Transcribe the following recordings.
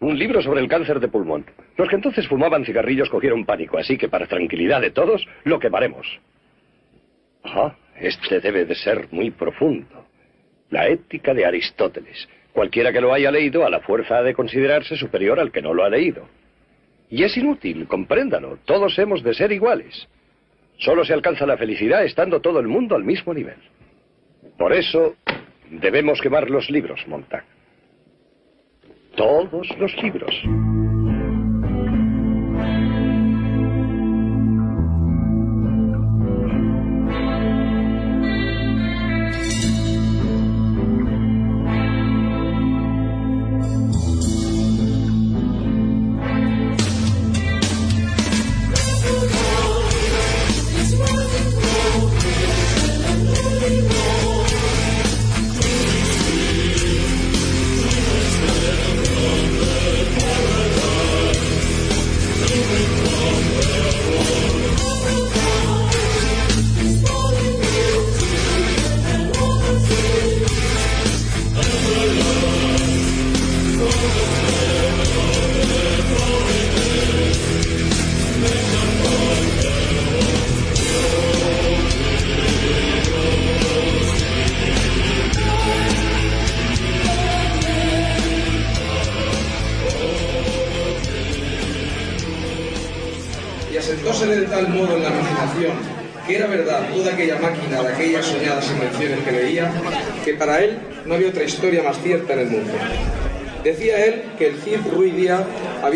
Un libro sobre el cáncer de pulmón. Los que entonces fumaban cigarrillos cogieron pánico, así que para tranquilidad de todos, lo quemaremos. Ah, este debe de ser muy profundo. La ética de Aristóteles. Cualquiera que lo haya leído a la fuerza ha de considerarse superior al que no lo ha leído. Y es inútil, compréndalo. Todos hemos de ser iguales. Solo se alcanza la felicidad estando todo el mundo al mismo nivel. Por eso debemos quemar los libros, Montag. Todos los libros.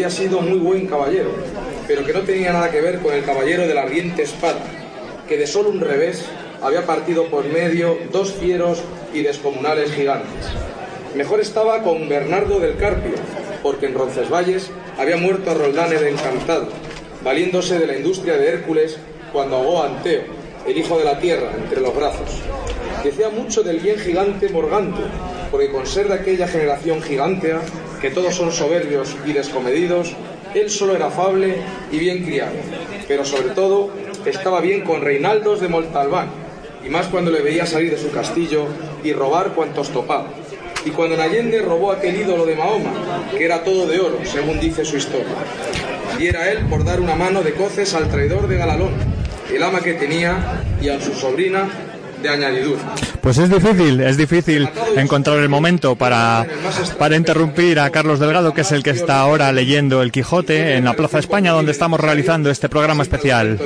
Había sido muy buen caballero, pero que no tenía nada que ver con el caballero de la ardiente espada, que de solo un revés había partido por medio dos fieros y descomunales gigantes. Mejor estaba con Bernardo del Carpio, porque en Roncesvalles había muerto a Roldán el Encantado, valiéndose de la industria de Hércules cuando ahogó a Anteo, el hijo de la tierra, entre los brazos. Decía mucho del bien gigante Morgante, porque con ser de aquella generación gigantea, que todos son soberbios y descomedidos, él solo era afable y bien criado, pero sobre todo estaba bien con Reinaldos de Montalbán, y más cuando le veía salir de su castillo y robar cuantos topaba. Y cuando en robó aquel ídolo de Mahoma, que era todo de oro, según dice su historia. Y era él por dar una mano de coces al traidor de Galalón, el ama que tenía, y a su sobrina, de Pues es difícil, es difícil encontrar el momento para, para interrumpir a Carlos Delgado, que es el que está ahora leyendo El Quijote en la Plaza España, donde estamos realizando este programa especial.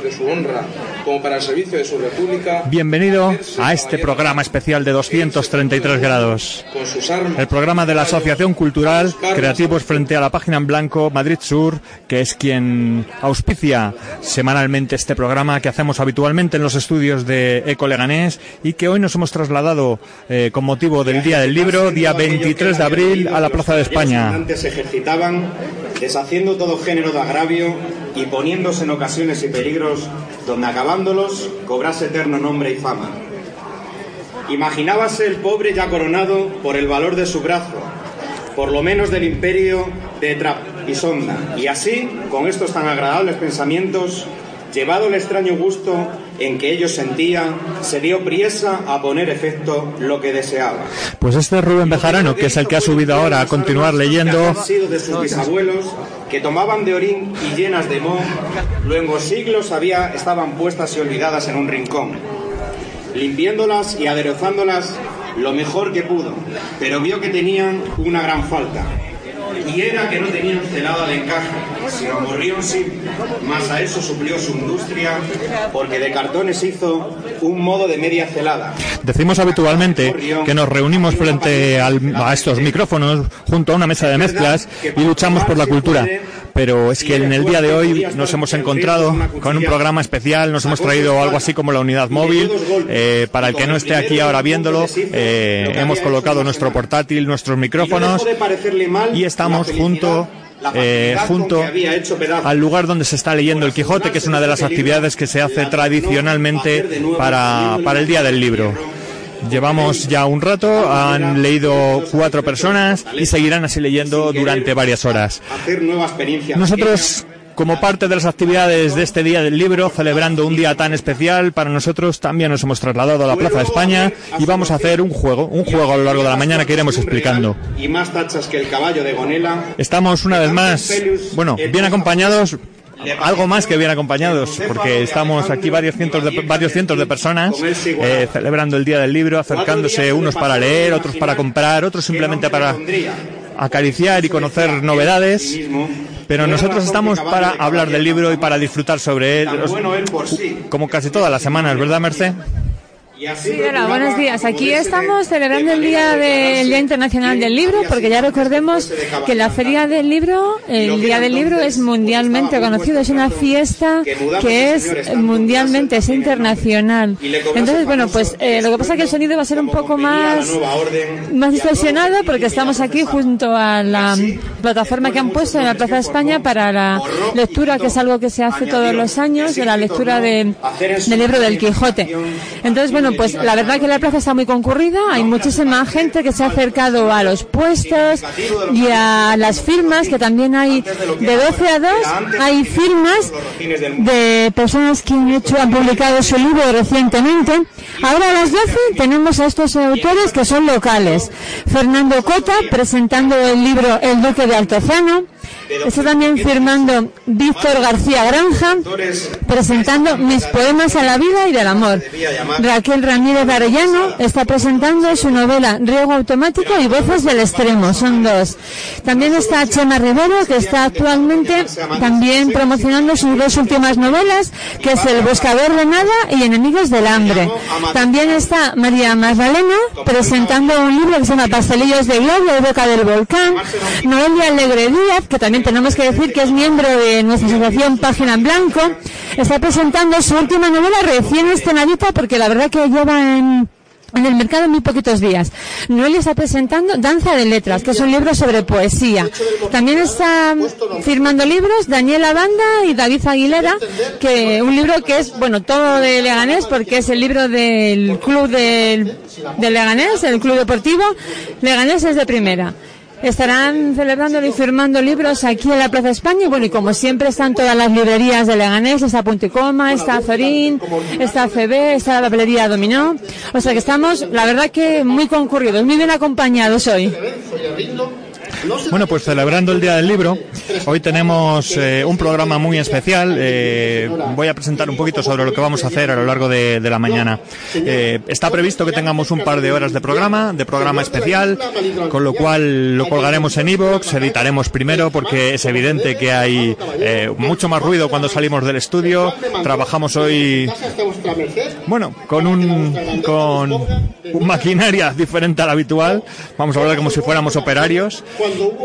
Bienvenido a este programa especial de 233 grados. El programa de la Asociación Cultural Creativos frente a la página en blanco Madrid Sur, que es quien auspicia semanalmente este programa que hacemos habitualmente en los estudios de Eco Leganés y que hoy nos hemos trasladado eh, con motivo del Día del Libro, día 23 de abril, a la Plaza de España. Deshaciendo todo género de agravio y poniéndose en ocasiones y peligros donde acabándolos cobrase eterno nombre y fama. Imaginábase el pobre ya coronado por el valor de su brazo, por lo menos del imperio de Trapisonda, y así, con estos tan agradables pensamientos, llevado el extraño gusto en que ellos sentían, se dio priesa a poner efecto lo que deseaba. Pues este es Rubén Bejarano, que es el que ha subido ahora a continuar leyendo. sido de sus bisabuelos, que tomaban de orín y llenas de moho, luego siglos había, estaban puestas y olvidadas en un rincón, limpiándolas y aderezándolas lo mejor que pudo, pero vio que tenían una gran falta y era que no tenían celada de encaje, sino morrión sí, más a eso suplió su industria, porque de cartones hizo un modo de media celada. Decimos habitualmente que nos reunimos frente a estos micrófonos junto a una mesa de mezclas y luchamos por la cultura pero es que en el día de hoy nos hemos encontrado con un programa especial, nos hemos traído algo así como la unidad móvil. Eh, para el que no esté aquí ahora viéndolo, eh, hemos colocado nuestro portátil, nuestros micrófonos y estamos junto eh, junto al lugar donde se está leyendo el Quijote, que es una de las actividades que se hace tradicionalmente para, para el Día del Libro. Llevamos ya un rato, han leído cuatro personas y seguirán así leyendo durante varias horas. Nosotros como parte de las actividades de este Día del Libro, celebrando un día tan especial, para nosotros también nos hemos trasladado a la Plaza de España y vamos a hacer un juego, un juego a lo largo de la mañana que iremos explicando. Estamos una vez más, bueno, bien acompañados algo más que bien. acompañados, porque estamos aquí varios cientos de, varios cientos de personas eh, celebrando el Día del Libro, acercándose unos para leer, otros para comprar, otros simplemente para acariciar y conocer novedades. Pero nosotros estamos para hablar del libro y para disfrutar sobre él, como casi todas las semanas, ¿verdad, Merced? Sí, hola, buenos días. Aquí estamos celebrando el Día del Día Internacional del Libro, porque ya recordemos que la Feria del Libro, el Día del Libro es mundialmente conocido, es una fiesta que es mundialmente, es internacional. Entonces, bueno, pues eh, lo que pasa es que el sonido va a ser un poco más, más distorsionado porque estamos aquí junto a la plataforma que han puesto en la Plaza de España para la lectura, que es algo que se hace todos los años, de la lectura de, del libro del Quijote. Entonces, bueno, bueno, pues la verdad que la plaza está muy concurrida, hay muchísima gente que se ha acercado a los puestos y a las firmas, que también hay de 12 a 2, hay firmas de personas que han hecho, han publicado su libro recientemente. Ahora a las 12 tenemos a estos autores que son locales. Fernando Cota presentando el libro El Duque de Altozano, Está también firmando Víctor García Granja, presentando Mis poemas a la vida y del amor. Raquel Ramírez Arellano está presentando su novela Riego Automático y Voces del Extremo, son dos. También está Chema Rivero, que está actualmente también promocionando sus dos últimas novelas, que es El Buscador de Nada y Enemigos del Hambre. También está María Magdalena, presentando un libro que se llama Pastelillos de Gloria y Boca del Volcán. Noelia Alegre Díaz, que también tenemos que decir que es miembro de nuestra asociación Página en Blanco, está presentando su última novela recién estrenadita porque la verdad que lleva en, el mercado muy poquitos días. Noelia está presentando Danza de Letras, que es un libro sobre poesía. También está firmando libros Daniela Banda y David Aguilera, que un libro que es, bueno, todo de Leganés, porque es el libro del club del, de Leganés, el club deportivo. Leganés es de primera. Estarán celebrando y firmando libros aquí en la Plaza España y bueno, y como siempre están todas las librerías de Leganés, está Punticoma, está Zorín, está CB, está la papelería Dominó. O sea que estamos, la verdad que muy concurridos, muy bien acompañados hoy. Bueno, pues celebrando el Día del Libro, hoy tenemos eh, un programa muy especial. Eh, voy a presentar un poquito sobre lo que vamos a hacer a lo largo de, la mañana. Eh, está previsto que tengamos un par de horas de programa, de programa especial, con lo cual lo colgaremos en iVoox, editaremos primero porque es evidente que hay mucho más ruido cuando salimos del estudio. Trabajamos hoy, bueno, con un con maquinaria diferente a la habitual. Vamos a hablar como si fuéramos operarios.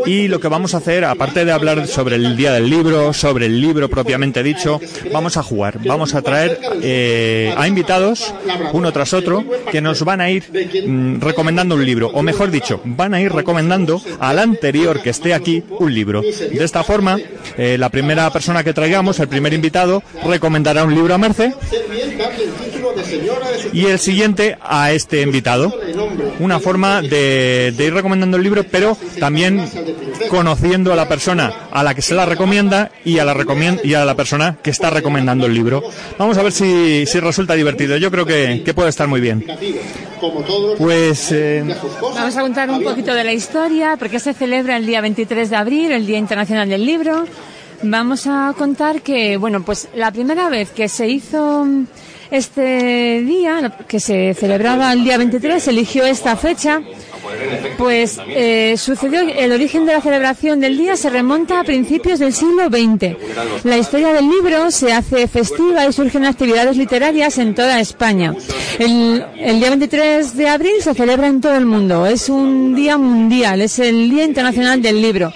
Y lo que vamos a hacer, aparte de hablar sobre el día del libro, sobre el libro propiamente dicho, vamos a jugar. Vamos a traer eh, a invitados, uno tras otro, que nos van a ir mm, recomendando un libro. O mejor dicho, van a ir recomendando al anterior que esté aquí un libro. De esta forma, eh, la primera persona que traigamos, el primer invitado, recomendará un libro a Merce y el siguiente a este invitado. Una forma de, ir recomendando el libro, pero también conociendo a la persona a la que se la recomienda y a la, y a la persona que está recomendando el libro. Vamos a ver si, resulta divertido. Yo creo que, puede estar muy bien. Pues eh, vamos a contar un poquito de la historia, porque se celebra el día 23 de abril, el Día Internacional del Libro. Vamos a contar que, bueno, pues la primera vez que se hizo este día, que se celebraba el día 23, eligió esta fecha pues eh, sucedió, el origen de la celebración del día se remonta a principios del siglo XX. La historia del libro se hace festiva y surgen actividades literarias en toda España. El, el día 23 de abril se celebra en todo el mundo. Es un día mundial, es el Día Internacional del Libro.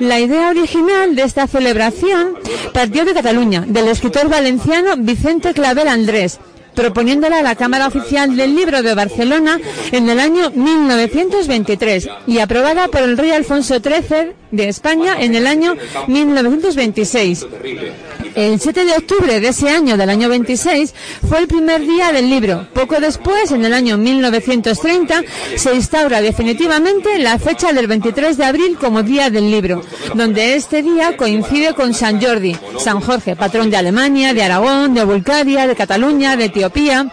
La idea original de esta celebración partió de Cataluña, del escritor valenciano Vicente Clavel Andrés proponiéndola a la Cámara Oficial del Libro de Barcelona en el año 1923 y aprobada por el rey Alfonso XIII de España en el año 1926. El 7 de octubre de ese año, del año 26, fue el primer día del libro. Poco después, en el año 1930, se instaura definitivamente la fecha del 23 de abril como Día del Libro, donde este día coincide con San Jordi, San Jorge, patrón de Alemania, de Aragón, de Bulgaria, de Cataluña, de Etiopía,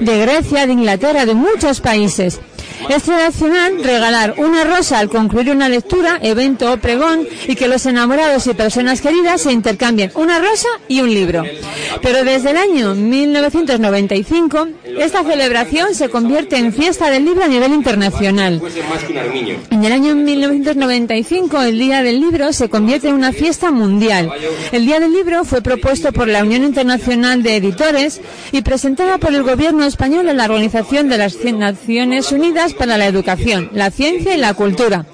de Grecia, de Inglaterra, de muchos países. Es tradicional regalar una rosa al concluir una lectura, evento o pregón y que los enamorados y personas queridas se intercambien una rosa y un libro. Pero desde el año 1995, esta celebración se convierte en fiesta del libro a nivel internacional. En el año 1995, el Día del Libro se convierte en una fiesta mundial. El Día del Libro fue propuesto por la Unión Internacional de Editores y presentada por el gobierno español en la Organización de las Naciones Unidas para la Educación, la Ciencia y la Cultura.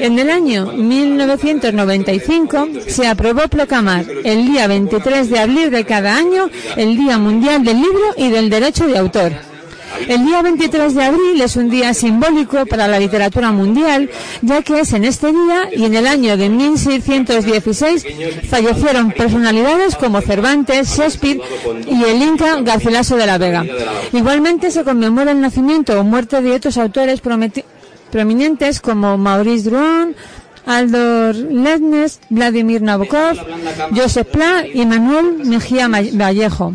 En el año 1995 se aprobó proclamar el día 23 de abril de cada año el Día Mundial del Libro y del Derecho de Autor. El día 23 de abril es un día simbólico para la literatura mundial, ya que es en este día y en el año de 1616 fallecieron personalidades como Cervantes, Shakespeare y el Inca Garcilaso de la Vega. Igualmente se conmemora el nacimiento o muerte de otros autores prominentes como Maurice Druon, Aldor Lednes, Vladimir Nabokov, Joseph Pla y Manuel Mejía Vallejo.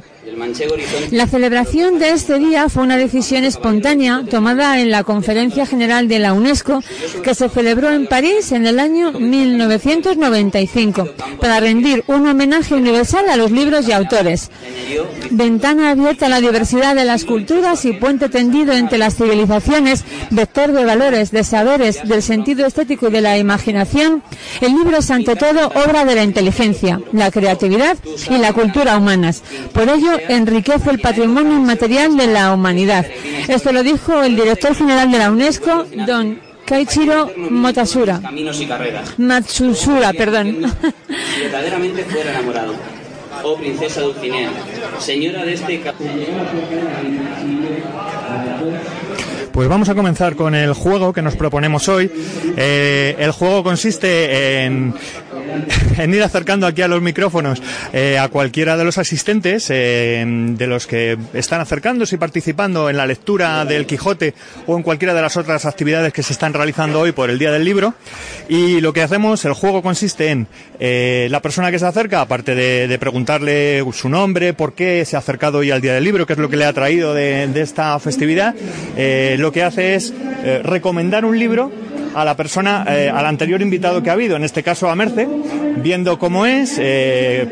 La celebración de este día fue una decisión espontánea tomada en la Conferencia General de la UNESCO que se celebró en París en el año 1995 para rendir un homenaje universal a los libros y autores. Ventana abierta a la diversidad de las culturas y puente tendido entre las civilizaciones, vector de valores, de saberes, del sentido estético y de la imaginación, el libro es ante todo obra de la inteligencia, la creatividad y la cultura humanas. Por ello, enriquece el patrimonio inmaterial de la humanidad. Esto lo dijo el director general de la UNESCO, don Kaichiro Motasura. Matsusura, perdón. verdaderamente fuera enamorado. Oh princesa Dulcinea, señora de este pues vamos a comenzar con el juego que nos proponemos hoy. Eh, el juego consiste en, ir acercando aquí a los micrófonos eh, a cualquiera de los asistentes, eh, de los que están acercándose y participando en la lectura del Quijote o en cualquiera de las otras actividades que se están realizando hoy por el Día del Libro. Y lo que hacemos, el juego consiste en la persona que se acerca, aparte de, preguntarle su nombre, por qué se ha acercado hoy al Día del Libro, qué es lo que le ha traído de, de esta festividad, lo que hace es eh, recomendar un libro a la persona, eh, al anterior invitado que ha habido, en este caso a Merce, viendo cómo es, eh,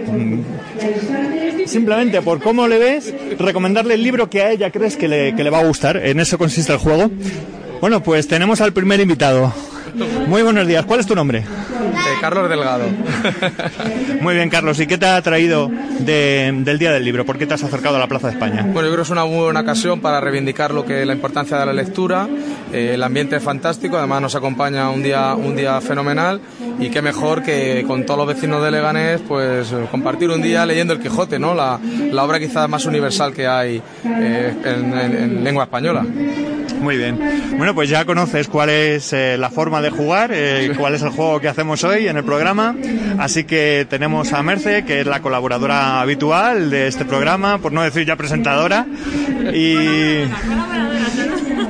simplemente por cómo le ves, recomendarle el libro que a ella crees que le, que le va a gustar. En eso consiste el juego. Bueno, pues tenemos al primer invitado. Muy buenos días. ¿Cuál es tu nombre? Eh, Carlos Delgado. Muy bien, Carlos. ¿Y qué te ha traído del Día del Libro? ¿Por qué te has acercado a la Plaza de España? Bueno, yo creo que es una buena ocasión para reivindicar lo que la importancia de la lectura. Eh, el ambiente es fantástico, además nos acompaña un día, un día fenomenal y qué mejor que con todos los vecinos de Leganés pues compartir un día leyendo El Quijote, ¿no? La, obra quizás más universal que hay eh, en lengua española. Muy bien. Bueno, pues ya conoces cuál es eh, la forma de jugar, eh, cuál es el juego que hacemos hoy en el programa. Así que tenemos a Merce, que es la colaboradora habitual de este programa, por no decir ya presentadora. Y.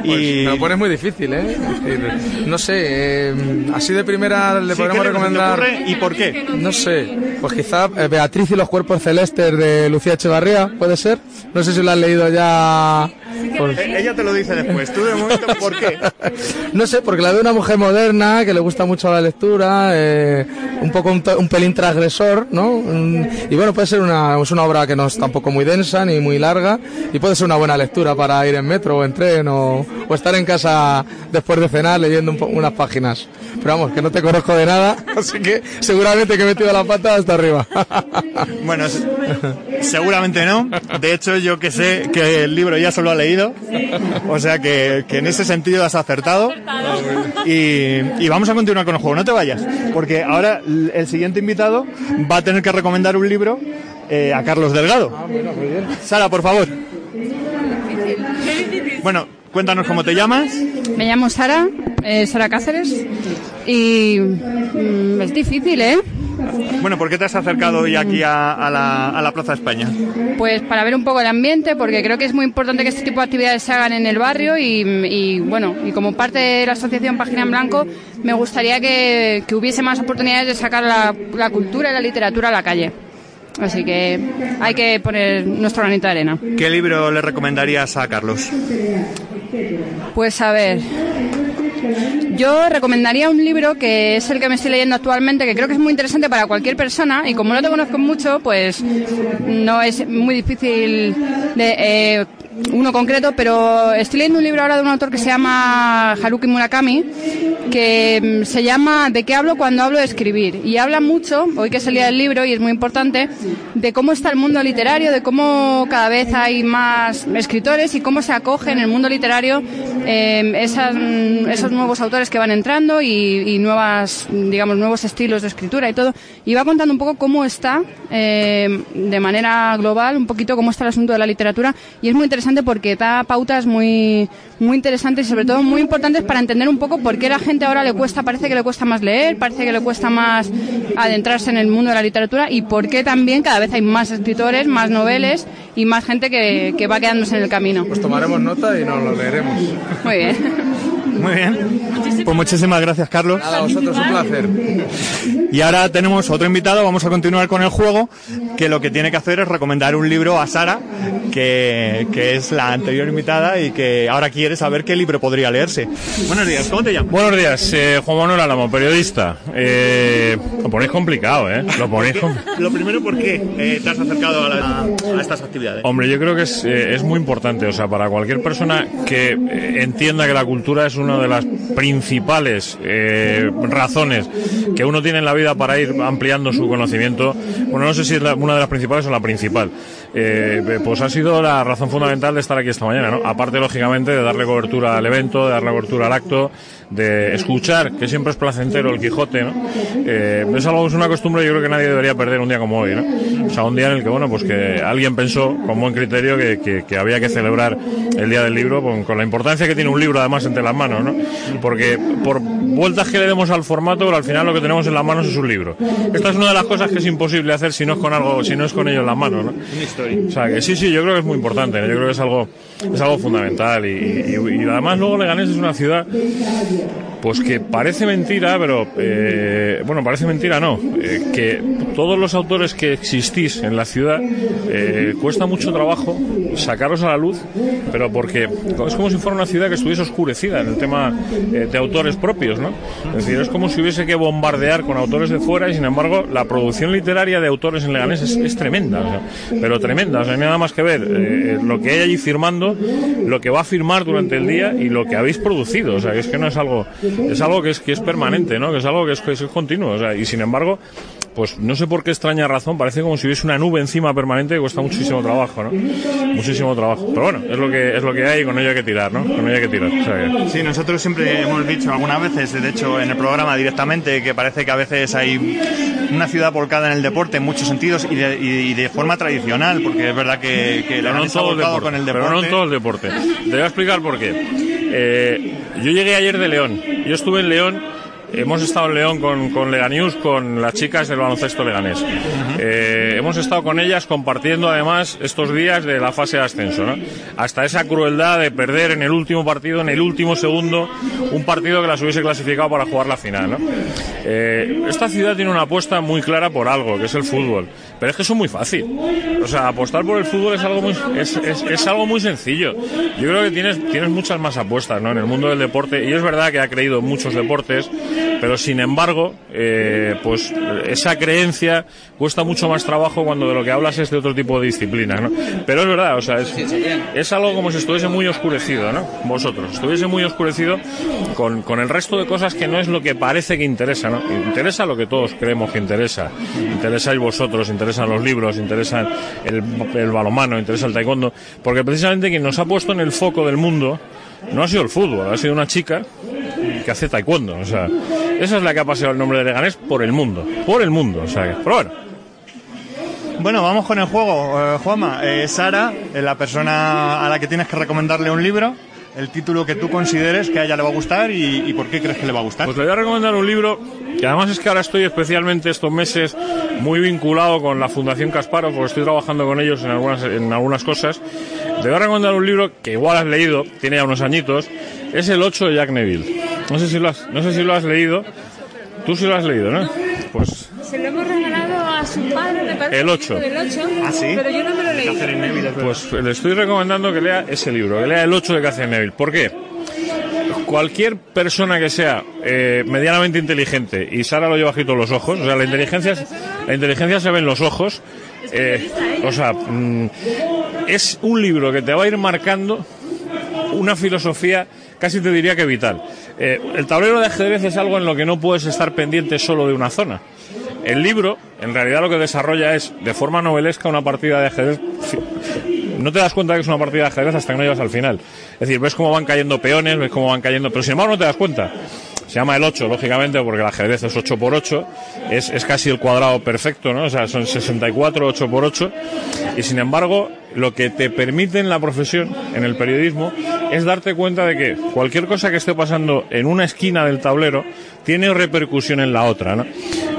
Pues me lo pones muy difícil, ¿eh? No sé, eh, así de primera le podemos recomendar. ¿Y por qué? No sé, pues quizá Beatriz y los cuerpos celestes de Lucía Echevarría, ¿puede ser? No sé si lo has leído ya pues ella te lo dice después. ¿Tú de momento por qué? no sé, porque la veo una mujer moderna que le gusta mucho la lectura, eh, un poco un, pelín transgresor, ¿no? Y bueno, puede ser una, es una obra que no es tampoco muy densa ni muy larga y puede ser una buena lectura para ir en metro o en tren o, estar en casa después de cenar leyendo unas páginas. Pero vamos, que no te conozco de nada, así que seguramente que he metido la pata hasta arriba. bueno, seguramente no. De hecho, yo que sé que el libro ya solo ha leído, o sea que, en ese sentido has acertado. Y, vamos a continuar con el juego, no te vayas, porque ahora el siguiente invitado va a tener que recomendar un libro eh, a Carlos Delgado. Ah, Sara, por favor. Bueno, cuéntanos cómo te llamas. Me llamo Sara, eh, Sara Cáceres, y mm, es difícil, ¿eh? Bueno, ¿por qué te has acercado hoy aquí a, la, Plaza España? Pues para ver un poco el ambiente, porque creo que es muy importante que este tipo de actividades se hagan en el barrio y, bueno, y como parte de la asociación Página en Blanco, me gustaría que, hubiese más oportunidades de sacar la, la cultura y la literatura a la calle. Así que hay que poner nuestro granito de arena. ¿Qué libro le recomendarías a Carlos? Pues a ver, yo recomendaría un libro que es el que me estoy leyendo actualmente, que creo que es muy interesante para cualquier persona y como no te conozco mucho, pues no es muy difícil de eh, uno concreto, pero estoy leyendo un libro ahora de un autor que se llama Haruki Murakami, que mm, se llama ¿De qué hablo cuando hablo de escribir? Y habla mucho, hoy que es el libro y es muy importante, de cómo está el mundo literario, de cómo cada vez hay más escritores y cómo se acoge en el mundo literario em, mm, esos nuevos autores que van entrando y, nuevas, digamos, nuevos estilos de escritura y todo. Y va contando un poco cómo está, em, de manera global, un poquito cómo está el asunto de la literatura y es muy interesante porque da pautas muy, muy interesantes y sobre todo muy importantes para entender un poco por qué la gente ahora le cuesta, parece que le cuesta más leer, parece que le cuesta más adentrarse en el mundo de la literatura y por qué también cada vez hay más escritores, más noveles y más gente que, que va quedándose en el camino. Pues tomaremos nota y nos lo leeremos. Muy bien. Muy bien. Pues muchísimas gracias, Carlos. A vosotros, un placer. Y ahora tenemos otro invitado, vamos a continuar con el juego, que lo que tiene que hacer es recomendar un libro a Sara, que, que es la anterior invitada y que ahora quiere saber qué libro podría leerse. Buenos días, ¿cómo te llamas? Buenos días, eh, Juan Manuel Álamo, periodista. Eh, lo ponéis complicado, ¿eh? Lo ponéis Lo primero, ¿por qué eh, te has acercado a, estas actividades? Hombre, yo creo que es, eh, es muy importante, o sea, para cualquier persona que entienda que la cultura es una de las principales razones que uno tiene en la vida para ir ampliando su conocimiento, bueno, no sé si es una de las principales o la principal, pues ha sido la razón fundamental de estar aquí esta mañana, ¿no? Aparte, lógicamente, de darle cobertura al evento, de darle cobertura al acto, de escuchar, que siempre es placentero el Quijote, ¿no? Eh, es algo, es una costumbre yo creo que nadie debería perder un día como hoy, ¿no? O sea, un día en el que, bueno, pues que alguien pensó con buen criterio que, que, había que celebrar el Día del Libro con, con, la importancia que tiene un libro además entre las manos, ¿no? Porque por vueltas que le demos al formato, pero al final lo que tenemos en las manos es un libro. Esta es una de las cosas que es imposible hacer si no es con algo, si no es con ello en las manos, ¿no? O sea, que sí, sí, yo creo que es muy importante, yo creo que es algo, es algo fundamental y, además luego Leganés es una ciudad pues que parece mentira, pero eh, bueno, parece mentira no, eh, que todos los autores que existís en la ciudad eh, cuesta mucho trabajo sacarlos a la luz, pero porque es como si fuera una ciudad que estuviese oscurecida en el tema de autores propios, ¿no? Es decir, es como si hubiese que bombardear con autores de fuera y sin embargo la producción literaria de autores en Leganés es, tremenda, pero tremenda, o sea, no hay nada más que ver lo que hay allí firmando, lo que va a firmar durante el día y lo que habéis producido, o sea, es que no es algo es algo que es, que es permanente, ¿no? Que es algo que es, que es continuo. O sea, y sin embargo, pues no sé por qué extraña razón, parece como si hubiese una nube encima permanente que cuesta muchísimo trabajo, ¿no? Muchísimo trabajo. Pero bueno, es lo que es lo que hay y con ello hay que tirar, ¿no? Con ello hay que tirar. Sí, nosotros siempre hemos dicho algunas veces, de hecho en el programa directamente, que parece que a veces hay una ciudad volcada en el deporte en muchos sentidos y de, y de forma tradicional, porque es verdad que, que la no todo con el deporte. Pero no en todo el deporte. Te voy a explicar por qué. Eh, yo llegué ayer de León. Yo estuve en León Hemos estado en León con, con Leganius, con las chicas del baloncesto leganés. Eh, hemos estado con ellas compartiendo además estos días de la fase de ascenso. ¿no? Hasta esa crueldad de perder en el último partido, en el último segundo, un partido que las hubiese clasificado para jugar la final. Eh, esta ciudad tiene una apuesta muy clara por algo, que es el fútbol. Pero es que eso es muy fácil. O sea, apostar por el fútbol es algo muy, es, es algo muy sencillo. Yo creo que tienes, tienes muchas más apuestas ¿no? en el mundo del deporte. Y es verdad que ha creído en muchos deportes pero sin embargo, eh, pues esa creencia cuesta mucho más trabajo cuando de lo que hablas es de otro tipo de disciplinas, ¿no? Pero es verdad, o sea, es, algo como si estuviese muy oscurecido, ¿no? Vosotros, estuviese muy oscurecido con, con el resto de cosas que no es lo que parece que interesa, ¿no? Interesa lo que todos creemos que interesa. Interesáis vosotros, interesan los libros, interesa el, el balomano, interesa el taekwondo, porque precisamente quien nos ha puesto en el foco del mundo no ha sido el fútbol, ha sido una chica que hace taekwondo. O sea, esa es la que ha pasado el nombre de Leganés por el mundo. Por el mundo. O sea, pero bueno. Bueno, vamos con el juego. Eh, Juanma, eh, Sara es la persona a la que tienes que recomendarle un libro. el título que tú consideres que a ella le va a gustar y, por qué crees que le va a gustar. Pues le voy a recomendar un libro que además es que ahora estoy especialmente estos meses muy vinculado con la Fundación Casparo, porque estoy trabajando con ellos en algunas, en algunas cosas. Te voy a recomendar un libro que igual has leído, tiene ya unos añitos, es El 8 de Jack Neville. No sé si lo has, no sé si lo has leído. Tú sí lo has leído, ¿no? Pues se lo hemos regalado a su padre, me parece. El 8. ¿Ah, sí? Pero yo no me lo leí. Pues le estoy recomendando que lea ese libro, que lea el 8 de Catherine Neville. ¿Por qué? Cualquier persona que sea eh, medianamente inteligente, y Sara lo lleva bajito los ojos, o sea, la inteligencia, la inteligencia se ve en los ojos, eh, o sea, mm, es un libro que te va a ir marcando una filosofía casi te diría que vital. Eh, el tablero de ajedrez es algo en lo que no puedes estar pendiente solo de una zona. El libro, en realidad, lo que desarrolla es, de forma novelesca, una partida de ajedrez. No te das cuenta que es una partida de ajedrez hasta que no llegas al final. Es decir, ves cómo van cayendo peones, ves cómo van cayendo, pero sin embargo no te das cuenta. Se llama el 8, lógicamente, porque el ajedrez es 8 por 8 es, es casi el cuadrado perfecto, ¿no? O sea, son 64, 8 por 8 y sin embargo, lo que te permite en la profesión, en el periodismo, es darte cuenta de que cualquier cosa que esté pasando en una esquina del tablero tiene repercusión en la otra, ¿no?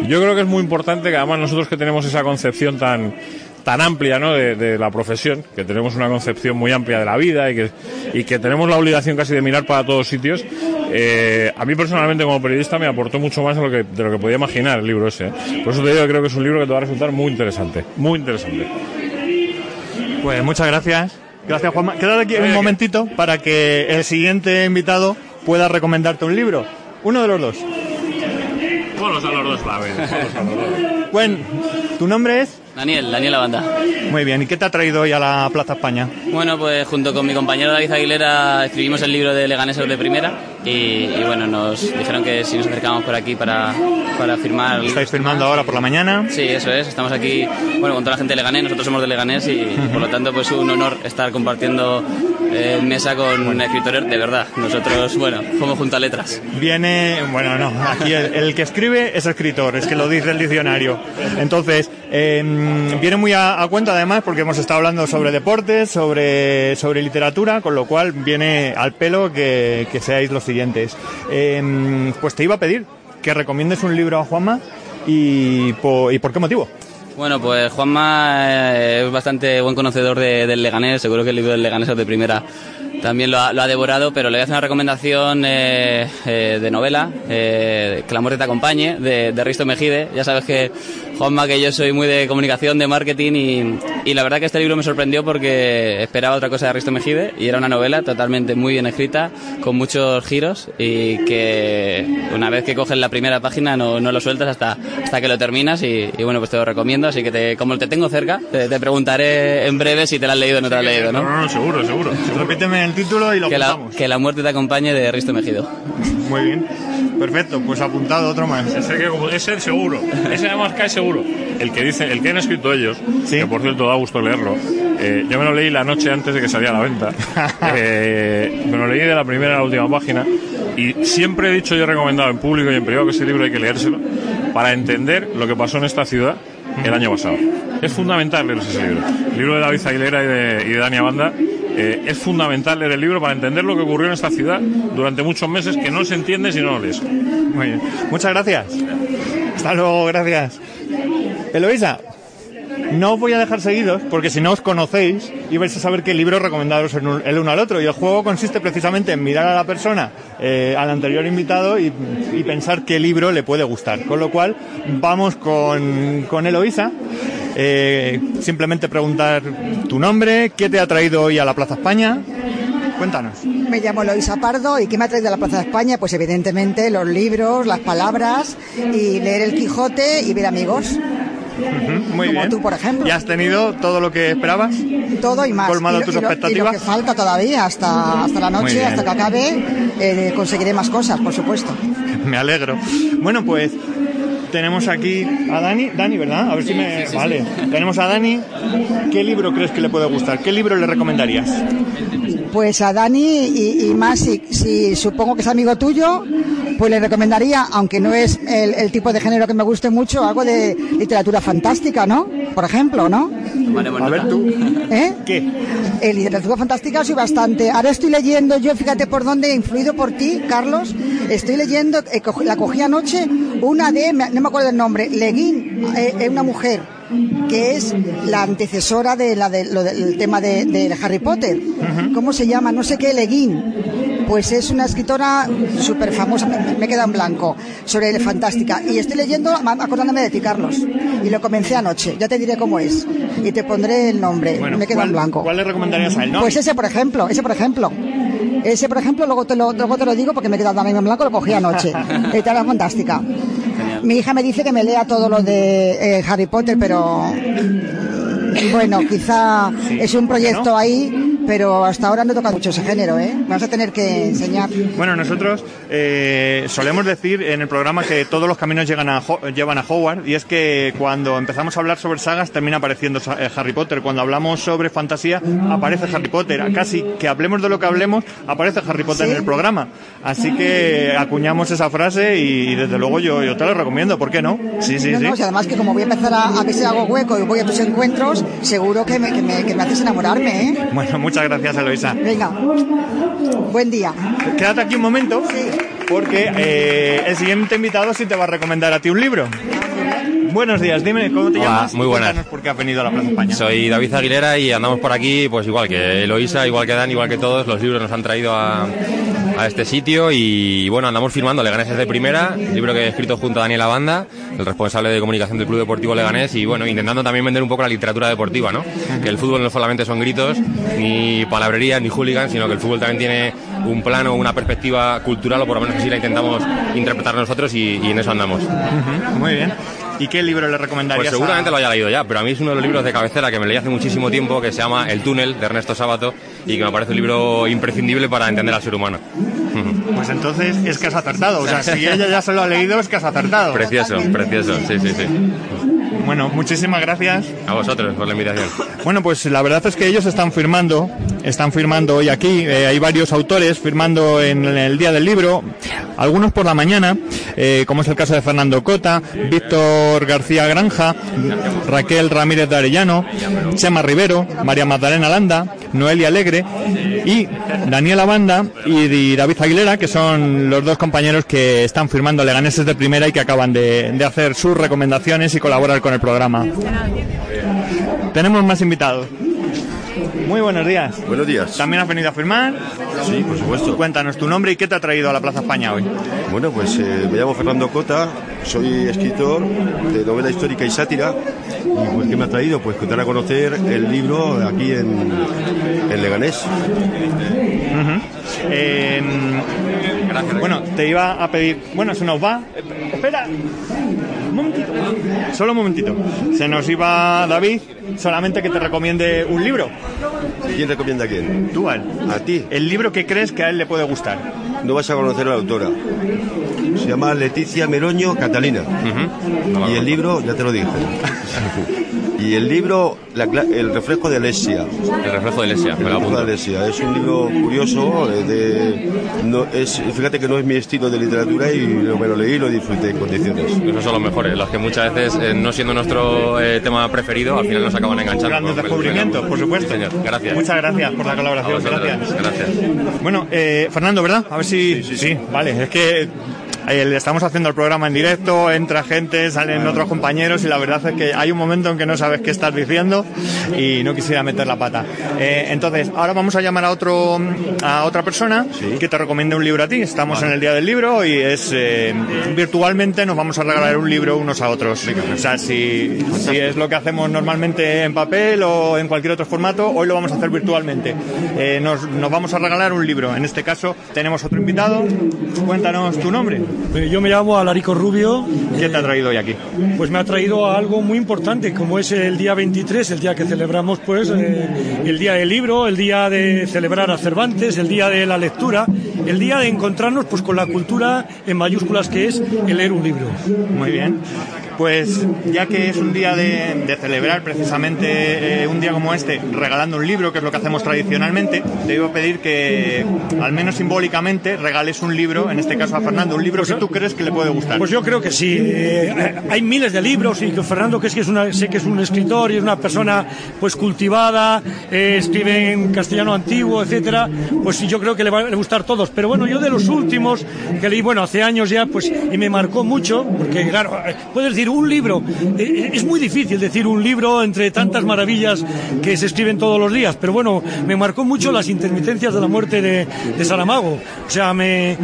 Yo creo que es muy importante que además nosotros que tenemos esa concepción tan tan amplia ¿no? de, la profesión, que tenemos una concepción muy amplia de la vida y que, y que tenemos la obligación casi de mirar para todos sitios, eh, a mí personalmente como periodista me aportó mucho más de lo que, de lo que podía imaginar el libro ese. ¿eh? Por eso te digo que creo que es un libro que te va a resultar muy interesante, muy interesante. Pues muchas gracias. Gracias, Juanma. Quédate aquí un momentito para que el siguiente invitado pueda recomendarte un libro. Uno de los dos. Todos a los dos, Bueno, ¿tu nombre es? Daniel, Daniel Banda. Muy bien, ¿y qué te ha traído hoy a la Plaza España? Bueno, pues junto con mi compañero David Aguilera escribimos el libro de Leganés de primera y, bueno, nos dijeron que si nos acercábamos por aquí para, para firmar... ¿Estáis firmando ahora por la mañana? Sí, eso es, estamos aquí, bueno, con toda la gente de Leganés, nosotros somos de Leganés y por lo tanto pues un honor estar compartiendo eh, mesa con un escritor de verdad. Nosotros, bueno, como junto a letras. Viene, bueno, no, aquí el, que escribe es escritor, es que lo dice el diccionario. Entonces, em, viene muy a, cuenta además porque hemos estado hablando sobre deportes, sobre, sobre literatura, con lo cual viene al pelo que, seáis los siguientes. Em, pues te iba a pedir que recomiendes un libro a Juanma y, y por qué motivo. Bueno, pues Juanma eh, es bastante buen conocedor del Leganés, seguro que el libro del Leganés es de primera también lo ha, devorado, pero le voy a hacer una recomendación eh, eh, de novela, eh, Que la muerte te acompañe, de, de, Risto Mejide. Ya sabes que, Juanma, que yo soy muy de comunicación, de marketing, y, y, la verdad que este libro me sorprendió porque esperaba otra cosa de Risto Mejide, y era una novela totalmente muy bien escrita, con muchos giros, y que una vez que coges la primera página no, no lo sueltas hasta, hasta que lo terminas, y, bueno, pues te lo recomiendo, así que te, como te tengo cerca, te, preguntaré en breve si te lo has leído o no te lo has leído, ¿no? No, no, seguro, seguro. Repíteme el título y lo que la, que la muerte te acompañe de Risto Mejido. Muy bien. Perfecto, pues apuntado otro más. Ese, el seguro. Ese además cae seguro. El que dice, el que han escrito ellos, que por cierto da gusto leerlo. Eh, yo me lo leí la noche antes de que saliera a la venta. Eh, me lo leí de la primera a la última página. Y siempre he dicho y he recomendado en público y en privado que ese libro hay que leérselo para entender lo que pasó en esta ciudad el año pasado. Es fundamental leer ese libro. El libro de David Aguilera y de, y de Dani Abanda eh, es fundamental leer el libro para entender lo que ocurrió en esta ciudad durante muchos meses que no se entiende si no lo lees. Muchas gracias. Hasta luego, gracias. Eloisa, no os voy a dejar seguidos porque si no os conocéis y a saber qué libro recomendaros el uno al otro. Y el juego consiste precisamente en mirar a la persona, eh, al anterior invitado y, pensar qué libro le puede gustar. Con lo cual, vamos con, con Eloisa. Eh, simplemente preguntar tu nombre, qué te ha traído hoy a la Plaza España. Cuéntanos. Me llamo Eloisa Pardo y ¿qué me ha traído a la Plaza de España? Pues evidentemente los libros, las palabras y leer el Quijote y ver amigos. Muy Como bien. tú, por ejemplo. ¿Ya has tenido todo lo que esperabas? Todo y más. ¿Colmado tus expectativas? que falta todavía, hasta, hasta la noche, hasta que acabe, eh, conseguiré más cosas, por supuesto. Me alegro. Bueno, pues tenemos aquí a Dani, Dani, ¿verdad? A ver si me... vale. Tenemos a Dani. ¿Qué libro crees que le puede gustar? ¿Qué libro le recomendarías? Pues a Dani y, más, si, supongo que es amigo tuyo, pues le recomendaría, aunque no es el, tipo de género que me guste mucho, algo de literatura fantástica, ¿no? Por ejemplo, ¿no? a ver tú. ¿Eh? ¿Qué? En literatura fantástica soy bastante. Ahora estoy leyendo, yo fíjate por dónde, influido por ti, Carlos, estoy leyendo, eh, la cogí anoche, una de, no me acuerdo el nombre, Leguín, eh, es una mujer que es la antecesora de la del tema de, Harry Potter. ¿Cómo se llama? No sé qué, Leguín. Pues es una escritora súper famosa, me, queda en blanco, sobre fantástica. Y estoy leyendo, acordándome de ti, Carlos. Y lo comencé anoche, ya te diré cómo es. Y te pondré el nombre, me queda en blanco. ¿Cuál le recomendarías a él? Pues ese, por ejemplo, ese, por ejemplo. Ese, por ejemplo, luego te lo, luego te lo digo porque me queda también en blanco, lo cogí anoche. Fantástica. Mi hija me dice que me lea todo lo de eh, Harry Potter, pero bueno, quizá es un proyecto ahí pero hasta ahora no toca mucho ese género, ¿eh? Vamos a tener que enseñar. Bueno, nosotros eh, solemos decir en el programa que todos los caminos llegan a, llevan a Howard, y es que cuando empezamos a hablar sobre sagas termina apareciendo eh, Harry Potter. Cuando hablamos sobre fantasía, aparece Harry Potter. Casi que hablemos de lo que hablemos, aparece Harry Potter en el programa. Así que acuñamos esa frase y, desde luego yo, yo te lo recomiendo, ¿por qué no? Sí, sí, sí. y además que como voy a empezar a, a ver si hago hueco y voy a tus encuentros, seguro que me, que me, que me haces enamorarme, ¿eh? Bueno, muchas gracias, Eloisa. Venga, buen día. Quédate aquí un momento, porque eh, el siguiente invitado sí te va a recomendar a ti un libro. Buenos días, dime cómo te llamas. Muy buenas. por qué has venido a la Plaza España. Soy David Aguilera y andamos por aquí, pues igual que Eloisa, igual que Dan, igual que todos, los libros nos han traído a, a este sitio y bueno, andamos firmando Leganés de primera, libro que he escrito junto a Daniel Banda, el responsable de comunicación del Club Deportivo Leganés y bueno, intentando también vender un poco la literatura deportiva, ¿no? Que el fútbol no solamente son gritos, ni palabrería, ni hooligans, sino que el fútbol también tiene un plano, una perspectiva cultural, o por lo menos así la intentamos interpretar nosotros y, en eso andamos. Muy bien. ¿Y qué libro le recomendarías? Pues seguramente lo haya leído ya, pero a mí es uno de los libros de cabecera que me leí hace muchísimo tiempo, que se llama El túnel, de Ernesto Sábato, y que me parece un libro imprescindible para entender al ser humano. Pues entonces es que has acertado, o sea, si ella ya se lo ha leído es que has acertado. Precioso, precioso, sí, sí, sí. Bueno, muchísimas gracias. A vosotros por la invitación. Bueno, pues la verdad es que ellos están firmando, están firmando hoy aquí. Eh, hay varios autores firmando en el día del libro, algunos por la mañana, eh, como es el caso de Fernando Cota, Víctor García Granja, Raquel Ramírez de Arellano, Chema Rivero, María Magdalena Landa, Noelia Alegre y Daniela Banda y David Aguilera, que son los dos compañeros que están firmando Leganeses de primera y que acaban de, de hacer sus recomendaciones y colaborar con el programa. Tenemos más invitados. Muy buenos días. Buenos días. ¿También has venido a firmar? Sí, por supuesto. Cuéntanos tu nombre y qué te ha traído a la Plaza España hoy. Bueno, pues eh, me llamo Fernando Cota, soy escritor de novela histórica y sátira. ¿Y pues, qué me ha traído? Pues contar a conocer el libro aquí en, en Leganés. Bueno, te iba a pedir. Bueno, se nos va. Espera. Momentito. Solo un momentito. Se nos iba David. Solamente que te recomiende un libro. ¿Quién recomienda a quién? Tú, a él. A ti. El libro que crees que a él le puede gustar. No vas a conocer a la autora. Se llama Leticia Meroño Catalina. y el libro, ya te lo dije. y el libro, El reflejo de Alesia. El reflejo de Alesia, El reflejo de Alesia. Es un libro curioso. Eh, de, no, es, fíjate que no es mi estilo de literatura y me lo leí y lo disfruté en condiciones. Esos son los mejores, los que muchas veces, eh, no siendo nuestro eh, tema preferido, al final nos acaban enganchando. Grandes descubrimientos, por supuesto. Gracias. Muchas gracias por la colaboración. Gracias. Gracias. Bueno, Fernando, ¿verdad? A ver si. sí, sí. Vale, es que estamos haciendo el programa en directo, entra gente, salen otros compañeros y la verdad es que hay un momento en que no sabes qué estás diciendo y no quisiera meter la pata. Eh, entonces, ahora vamos a llamar a otro a otra persona que te recomiende un libro a ti. Estamos en el día del libro y es eh, virtualmente nos vamos a regalar un libro unos a otros. O sea, si, si es lo que hacemos normalmente en papel o en cualquier otro formato, hoy lo vamos a hacer virtualmente. Eh, nos, nos vamos a regalar un libro. En este caso tenemos otro invitado. Cuéntanos tu nombre. Pues yo me llamo Alarico Rubio. ¿Qué te ha traído hoy aquí? Pues me ha traído algo muy importante, como es el día 23, el día que celebramos pues eh, el día del libro, el día de celebrar a Cervantes, el día de la lectura, el día de encontrarnos pues con la cultura en mayúsculas que es el leer un libro. Muy bien. Pues ya que es un día de, celebrar precisamente eh, un día como este, regalando un libro, que es lo que hacemos tradicionalmente, te iba a pedir que, al menos simbólicamente, regales un libro, en este caso a Fernando, un libro que tú crees que le puede gustar. Pues yo creo que sí. Eh, hay miles de libros y que Fernando, que es que es una, sé que es un escritor y es una persona pues cultivada, eh, escribe en castellano antiguo, etcétera, pues yo creo que le va a gustar todos. Pero bueno, yo de los últimos que leí, bueno, hace años ya, pues y me marcó mucho, porque claro, puedes decir un libro, eh, es muy difícil decir un libro entre tantas maravillas que se escriben todos los días, pero bueno, me marcó mucho las intermitencias de la muerte de, de Saramago. O sea, me,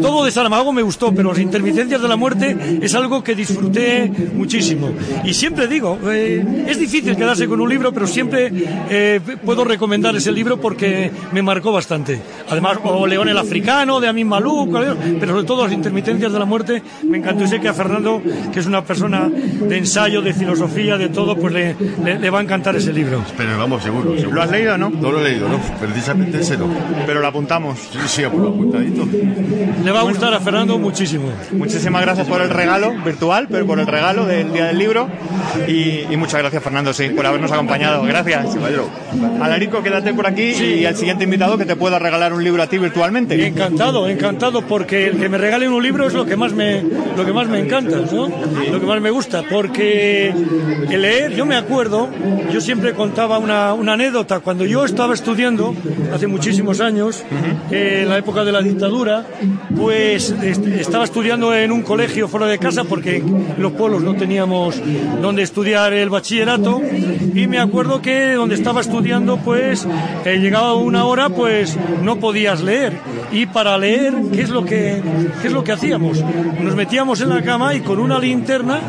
todo de Saramago me gustó, pero las intermitencias de la muerte es algo que disfruté muchísimo. Y siempre digo, eh, es difícil quedarse con un libro, pero siempre eh, puedo recomendar ese libro porque me marcó bastante. Además, o León el Africano, de Amin Maluk, pero sobre todo las intermitencias de la muerte me encantó. Y sé que a Fernando, que es una persona de ensayo, de filosofía, de todo, pues le, le, va a encantar ese libro. Pero vamos, seguro, ¿Lo has leído, no? No lo he leído, no. Precisamente ese no. Pero lo apuntamos. Sí, sí, apuntadito. Le va a gustar a Fernando muchísimo. Muchísimas gracias por el regalo virtual, pero por el regalo del Día del Libro. Y, muchas gracias, Fernando, sí, por habernos acompañado. Gracias. Alarico, quédate por aquí y al siguiente invitado que te pueda regalar un libro a ti virtualmente. Encantado, encantado, porque el que me regale un libro es lo que más me, lo que más me encanta, ¿no? Lo que más me gusta, porque el leer, yo me acuerdo, yo siempre contaba una, una anécdota, cuando yo estaba estudiando, hace muchísimos años, en la época de la dictadura, pues estaba estudiando en un colegio fuera de casa porque en los pueblos no teníamos donde estudiar el bachillerato. Y me acuerdo que donde estaba estudiando pues eh, llegaba una hora pues no podías leer. Y para leer qué es lo que qué es lo que hacíamos nos metíamos en la cama y con una linterna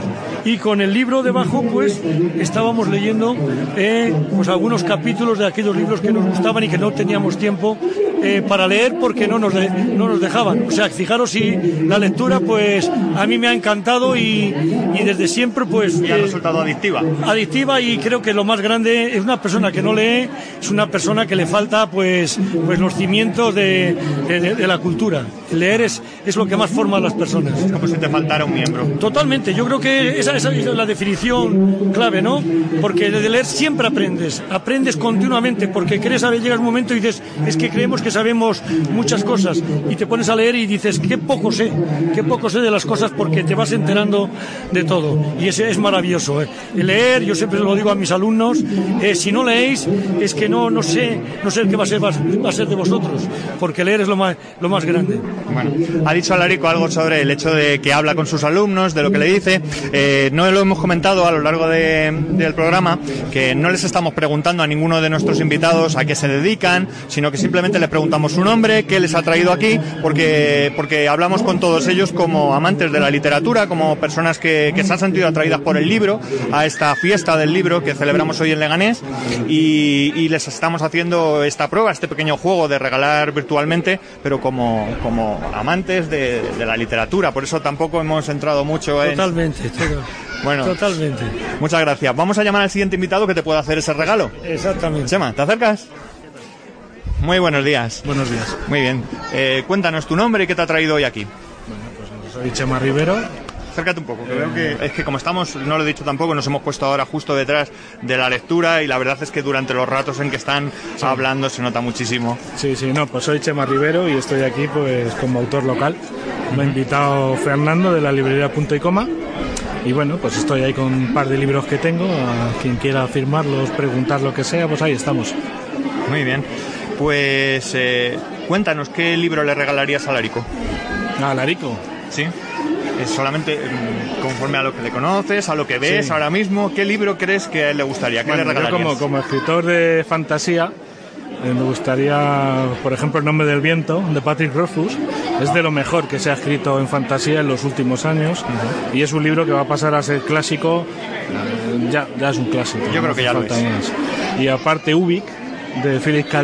y con el libro debajo pues estábamos leyendo eh, pues algunos capítulos de aquellos libros que nos gustaban y que no teníamos tiempo eh, para leer porque no nos, no nos dejaban. O sea, fijaros si la lectura pues a mí me ha encantado y, y desde siempre pues... Y ha eh, resultado adictiva. Adictiva y creo que lo más grande es una persona que no lee, es una persona que le falta pues, pues los cimientos de, de, la cultura. Leer es, es lo que más forma a las personas. Es como si te faltara un miembro. Totalmente, yo creo que esa, esa es la definición clave, ¿no? Porque de leer siempre aprendes, aprendes continuamente porque crees, a ver, llega un momento y dices, es que creemos que sabemos muchas cosas y te pones a leer y dices, qué poco sé, qué poco sé de las cosas porque te vas enterando de todo. Y ese es maravilloso. ¿eh? leer, yo siempre lo digo a mis alumnos, eh, si no leéis, es que no, no sé, no sé qué va a ser, va, a ser de vosotros, porque leer es lo más, lo más grande. Bueno, ha dicho Alarico algo sobre el hecho de que habla con sus alumnos, de lo que le dice. Eh, no lo hemos comentado a lo largo del programa, que no les estamos preguntando a ninguno de nuestros invitados a qué se dedican, sino que simplemente les preguntamos preguntamos su nombre, qué les ha traído aquí, porque, porque hablamos con todos ellos como amantes de la literatura, como personas que, se han sentido atraídas por el libro, a esta fiesta del libro que celebramos hoy en Leganés, y, les estamos haciendo esta prueba, este pequeño juego de regalar virtualmente, pero como, como amantes de, la literatura. Por eso tampoco hemos entrado mucho en... Totalmente, Bueno, totalmente. Muchas gracias. Vamos a llamar al siguiente invitado que te pueda hacer ese regalo. Exactamente. Chema, ¿te acercas? Muy buenos días. Buenos días. Muy bien. Eh, cuéntanos tu nombre y qué te ha traído hoy aquí. Bueno, pues soy Chema Rivero. Acércate un poco, que veo que es que como estamos, no lo he dicho tampoco, nos hemos puesto ahora justo detrás de la lectura y la verdad es que durante los ratos en que están hablando se nota muchísimo. Sí, sí, no, pues soy Chema Rivero y estoy aquí pues como autor local. Me ha invitado Fernando de la librería Punto y Coma y bueno, pues estoy ahí con un par de libros que tengo, a quien quiera firmarlos, preguntar lo que sea, pues ahí estamos. Muy bien. Pues eh, cuéntanos, ¿qué libro le regalarías a Larico? ¿A Larico? Sí. Es solamente mm, conforme a lo que le conoces, a lo que ves ahora mismo, ¿qué libro crees que a él le gustaría? ¿Qué le regalarías? como, como escritor de fantasía, eh, me gustaría, por ejemplo, El nombre del viento de Patrick Rothfuss. Es de lo mejor que se ha escrito en fantasía en los últimos años y es un libro que va a pasar a ser clásico. Eh, ya, ya es un clásico. Yo creo que ya lo es. Y aparte Ubik de Philip K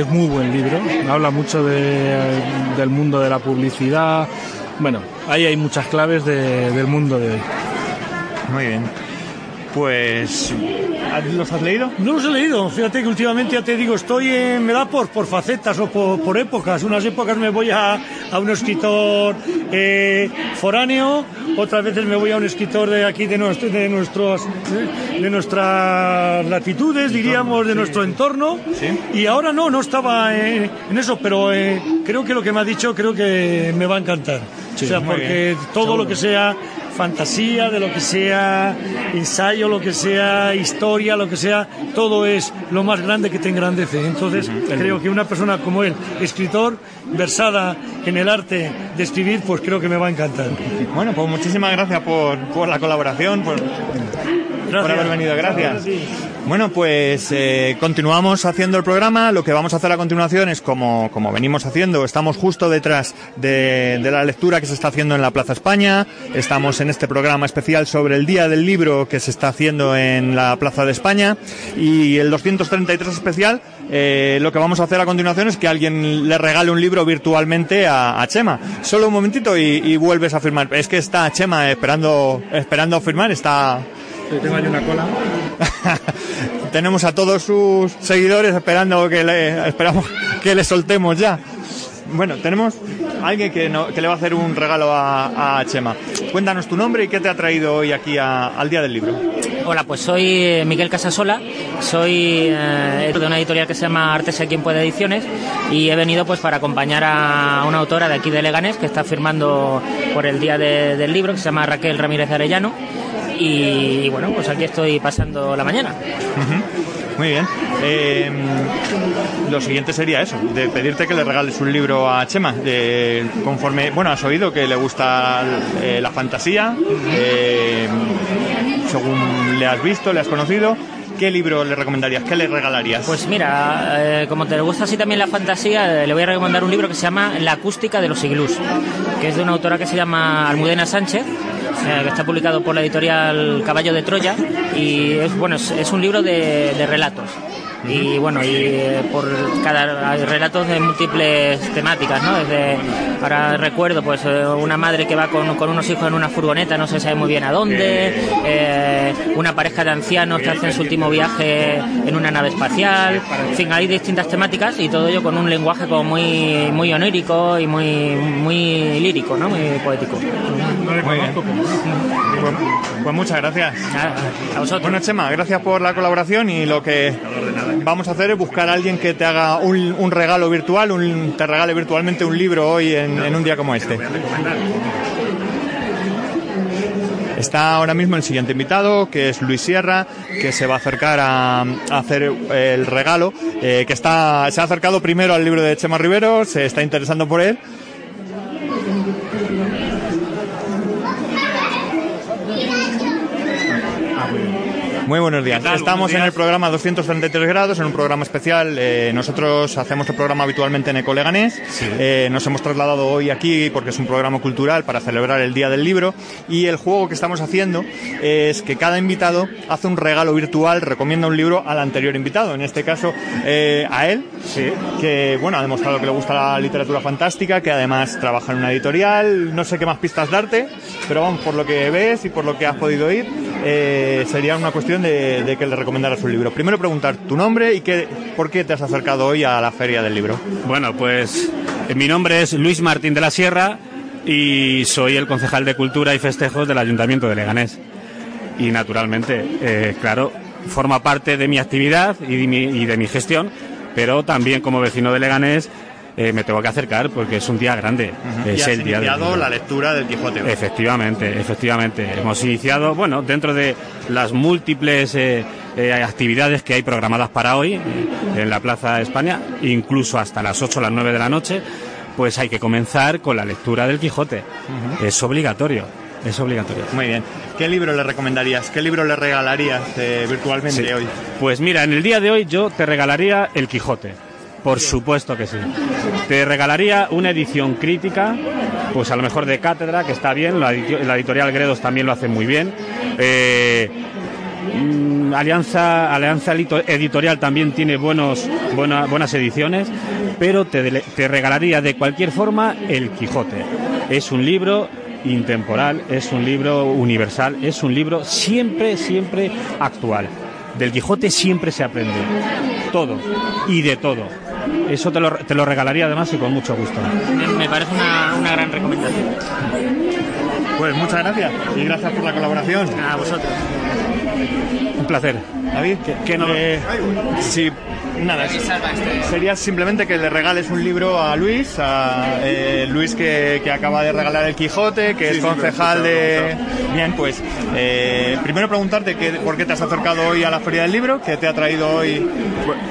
es muy buen libro. Habla mucho del mundo de la pues ¿los has leído? No los he leído. Fíjate que últimamente ya te digo, estoy en, me da por, por facetas o por, por épocas. Unas épocas me voy a, a un escritor eh, foráneo, otras veces me voy a un escritor de aquí de, nuestro, de nuestros de nuestras latitudes, diríamos, de nuestro entorno. Y ahora no, no estaba en, en eso, pero eh, creo que lo que me ha dicho creo que me va a encantar. Sí, o sea, porque bien, todo seguro. lo que sea fantasía, de lo que sea ensayo, lo que sea historia, lo que sea, todo es lo más grande que te engrandece. Entonces, creo que una persona como él, escritor, versada en el arte de escribir, pues creo que me va a encantar. Bueno, pues muchísimas gracias por, por la colaboración, por, por haber venido, gracias. Bueno, pues eh, continuamos haciendo el programa. Lo que vamos a hacer a continuación es como, como venimos haciendo. Estamos justo detrás de, de la lectura que se está haciendo en la Plaza España. Estamos en este programa especial sobre el Día del Libro que se está haciendo en la Plaza de España. Y el 233 especial, eh, lo que vamos a hacer a continuación es que alguien le regale un libro virtualmente a, a Chema. Solo un momentito y, y vuelves a firmar. Es que está Chema esperando, esperando firmar. Está, tengo ahí una cola. tenemos a todos sus seguidores esperando que le, esperamos que le soltemos ya. Bueno, tenemos a alguien que, no- que le va a hacer un regalo a, a Chema. Cuéntanos tu nombre y qué te ha traído hoy aquí a- al Día del Libro. Hola, pues soy eh, Miguel Casasola, soy eh, de una editorial que se llama Artes a quien puede ediciones y he venido pues para acompañar a una autora de aquí de Leganés que está firmando por el Día de- del Libro, que se llama Raquel Ramírez Arellano y, y bueno, pues aquí estoy pasando la mañana. Muy bien. Eh, lo siguiente sería eso, de pedirte que le regales un libro a Chema. de- conforme, bueno, has oído que le gusta eh, la fantasía, eh, según le has visto, le has conocido. ¿Qué libro le recomendarías? ¿Qué le regalarías? Pues mira, eh, como te gusta así también la fantasía, eh, le voy a recomendar un libro que se llama La acústica de los iglús, que es de una autora que se llama Almudena Sánchez, eh, que está publicado por la editorial Caballo de Troya y es bueno es, es un libro de, de relatos. Y bueno, y eh, por cada hay relatos de múltiples temáticas, ¿no? Desde, ahora recuerdo, pues eh, una madre que va con, con unos hijos en una furgoneta, no se sabe muy bien a dónde, eh, una pareja de ancianos que hacen su último viaje en una nave espacial, en fin, hay distintas temáticas y todo ello con un lenguaje como muy, muy onírico y muy, muy lírico, ¿no? Muy poético. Muy bien. Pues, pues muchas gracias. A vosotros. Bueno, Chema, gracias por la colaboración y lo que vamos a hacer es buscar a alguien que te haga un, un regalo virtual, un, te regale virtualmente un libro hoy en, un día como este. Está ahora mismo el siguiente invitado, que es Luis Sierra, que se va a acercar a, a hacer el regalo, eh, que está, se ha acercado primero al libro de Chema Rivero, se está interesando por él. Muy buenos días. tal? Estamos Buenos en el días. programa 233 grados, en un programa especial. Eh, nosotros hacemos el programa habitualmente en Ecoleganés. Eh, nos hemos trasladado hoy aquí porque es un programa cultural para celebrar el Día del Libro. Y el juego que estamos haciendo es que cada invitado hace un regalo virtual, recomienda un libro al anterior invitado. En este caso, eh, a él, que bueno, ha demostrado que le gusta la literatura fantástica, que además trabaja en una editorial. No sé qué más pistas darte, pero vamos, por lo que ves y por lo que has podido oír, eh, sería una cuestión de, que le recomendaras un libro. Primero preguntar tu nombre y qué, por qué te has acercado hoy a la feria del libro. Bueno, pues eh, mi nombre es Luis Martín de la Sierra y soy el concejal de Cultura y Festejos del Ayuntamiento de Leganés. Y naturalmente, eh, claro, forma parte de mi actividad y de mi gestión, pero también como vecino de Leganés eh, me tengo que acercar porque es un día grande. Es y has el día iniciado la lectura del Quijote. Efectivamente, efectivamente. Hemos iniciado, bueno, dentro de las múltiples eh, eh, actividades que hay programadas para hoy en la Plaza de España, incluso hasta las 8 o las 9 de la noche, pues hay que comenzar con la lectura del Quijote. Es obligatorio, es obligatorio. Muy bien. ¿Qué libro le recomendarías? ¿Qué libro le regalarías virtualmente Sí. hoy? Pues mira, en el día de hoy yo te regalaría el Quijote. Por supuesto que sí. Te regalaría una edición crítica, pues a lo mejor de cátedra, que está bien. La, edito- la editorial Gredos también lo hace muy bien. Eh, mm, Alianza, Alianza Edito- Editorial también tiene buenos, buena- buenas ediciones, pero te regalaría de cualquier forma el Quijote. Es un libro intemporal, es un libro universal, es un libro siempre, siempre actual. Del Quijote siempre se aprende. Todo. Y de todo. Eso te lo, te lo regalaría además y con mucho gusto. Me, parece una, una gran recomendación. Pues muchas gracias y gracias por la colaboración. A vosotros. Un placer. David, ¿Qué no- eh, nada, sería simplemente que le regales un libro a Luis, a eh, Luis que, que acaba de regalar el Quijote, que Sí, es concejal de... Bien, pues eh, primero preguntarte que, por qué te has acercado hoy a la Feria del Libro, qué te ha traído hoy...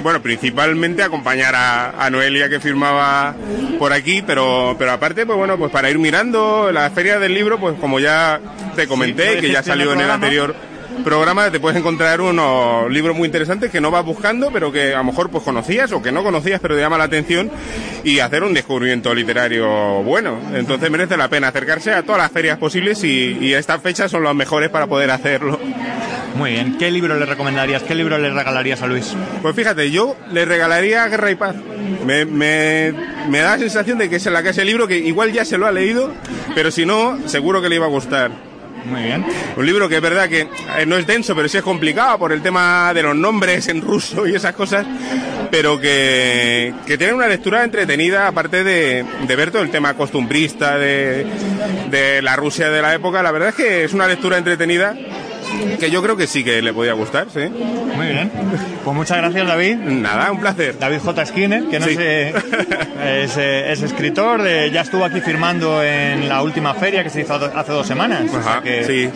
Bueno, principalmente acompañar a, a Noelia que firmaba por aquí, pero, pero aparte, pues bueno, pues para ir mirando la feria del libro, pues como ya te comenté, que ya dijiste en el salió en el anterior programa, te puedes encontrar unos libros muy interesantes que no vas buscando, pero que a lo mejor pues conocías o que no conocías, pero te llama la atención y hacer un descubrimiento literario bueno. Entonces merece la pena acercarse a todas las ferias posibles y, y estas fechas son las mejores para poder hacerlo. Muy bien, ¿qué libro le recomendarías, qué libro le regalarías a Luis? Pues fíjate, yo le regalaría Guerra y Paz. Me, me, me da la sensación de que es en la que ese libro que igual ya se lo ha leído, pero si no, seguro que le iba a gustar. Muy bien. Un libro que es verdad que no es denso, pero sí es complicado por el tema de los nombres en ruso y esas cosas, pero que, que tiene una lectura entretenida, aparte de, de ver todo el tema costumbrista de, de la Rusia de la época. La verdad es que es una lectura entretenida que yo creo que sí que le podía gustar, sí. Muy bien. Pues muchas gracias, David. Nada, un placer. David J. Skinner, que no Sí. sé, es, eh, es escritor, eh, ya estuvo aquí firmando en la última feria que se hizo hace dos semanas. o sea Ajá, que- sí.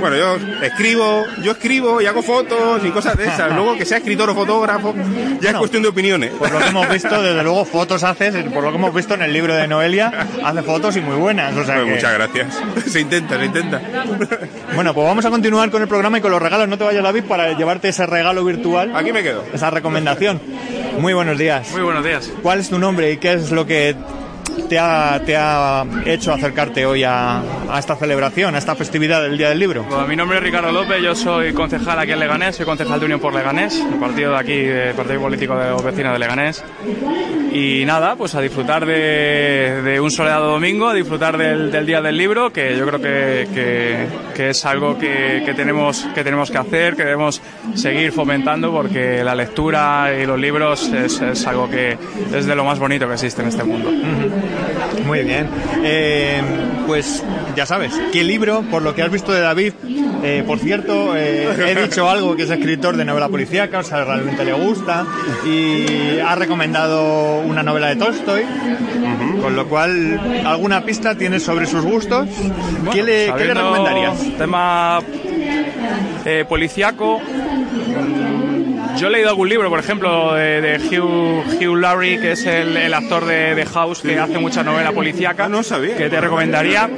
Bueno, yo escribo, yo escribo y hago fotos y cosas de esas. Luego que sea escritor o fotógrafo, ya es cuestión de opiniones. Por lo que hemos visto, desde luego fotos haces, por lo que hemos visto en el libro de Noelia, hace fotos y muy buenas. O sea que- muchas gracias. Se intenta, se intenta. Bueno, pues vamos a continuar con el programa y con los regalos. No te vayas, David, para llevarte ese regalo virtual. Aquí me quedo. Esa recomendación. Muy buenos días. Muy buenos días. ¿Cuál es tu nombre y qué es lo que te ha, te ha hecho acercarte hoy a, a esta celebración, a esta festividad del Día del Libro? Bueno, mi nombre es Ricardo López, yo soy concejal aquí en Leganés, soy concejal de Unión por Leganés, el partido de aquí, el partido político de los vecinos de Leganés. Y nada, pues a disfrutar de, de un soleado domingo, a disfrutar del, del Día del Libro, que yo creo que, que- que es algo que, que tenemos, que tenemos que hacer, que debemos seguir fomentando, porque la lectura y los libros es, es algo que es de lo más bonito que existe en este mundo. Muy bien. Eh, pues ya sabes, ¿qué libro, por lo que has visto de David? eh, por cierto, eh, he dicho algo que es escritor de novela policíaca, o sea, realmente le gusta, y ha recomendado una novela de Tolstoy, con lo cual, ¿alguna pista tienes sobre sus gustos? ¿Qué le, ¿qué le recomendarías? Tema eh, policiaco. Yo he leído algún libro, por ejemplo, de, de Hugh, Hugh Laurie, que es el, el actor de, de House, que hace mucha novela policíaca, que te recomendaría.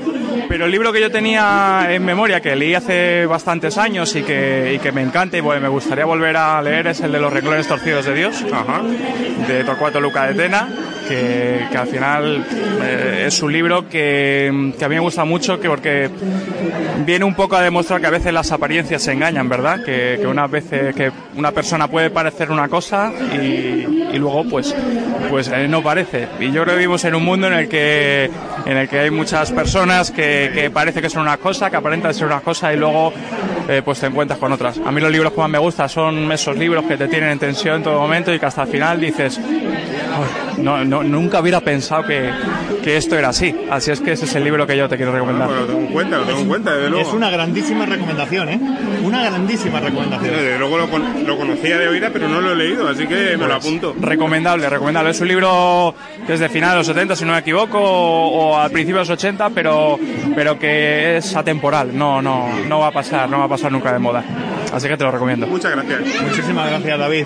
Pero el libro que yo tenía en memoria, que leí hace bastantes años y que, y que me encanta y bueno, me gustaría volver a leer, es el de Los Reclones Torcidos de Dios, de Torcuato Luca de Tena, que, que al final eh, es un libro que, que a mí me gusta mucho que porque viene un poco a demostrar que a veces las apariencias se engañan, ¿verdad? Que, que unas veces que una persona puede parecer una cosa y, y luego pues pues eh, no parece. Y yo creo que vivimos en un mundo en el que en el que hay muchas personas que, que parece que son una cosa, que aparentan ser una cosa y luego eh, pues te encuentras con otras. A mí los libros que más me gustan son esos libros que te tienen en tensión en todo momento y que hasta el final dices "Ay, no, no, nunca hubiera pensado que, que esto era así. Así es que ese es el libro que yo te quiero recomendar. Lo tengo en cuenta, lo tengo en cuenta, desde luego. Es una grandísima recomendación, ¿eh? Una grandísima recomendación. Desde luego lo, con- lo conocía de oída, pero no lo he leído, así que me lo apunto. Recomendable, recomendable. Es un libro que es de final de los 70, si no me equivoco, o, o al principio de los 80, pero, pero que es atemporal. No, no, no va a pasar, no va a pasar nunca de moda. Así que te lo recomiendo. Muchas gracias. Muchísimas gracias, David.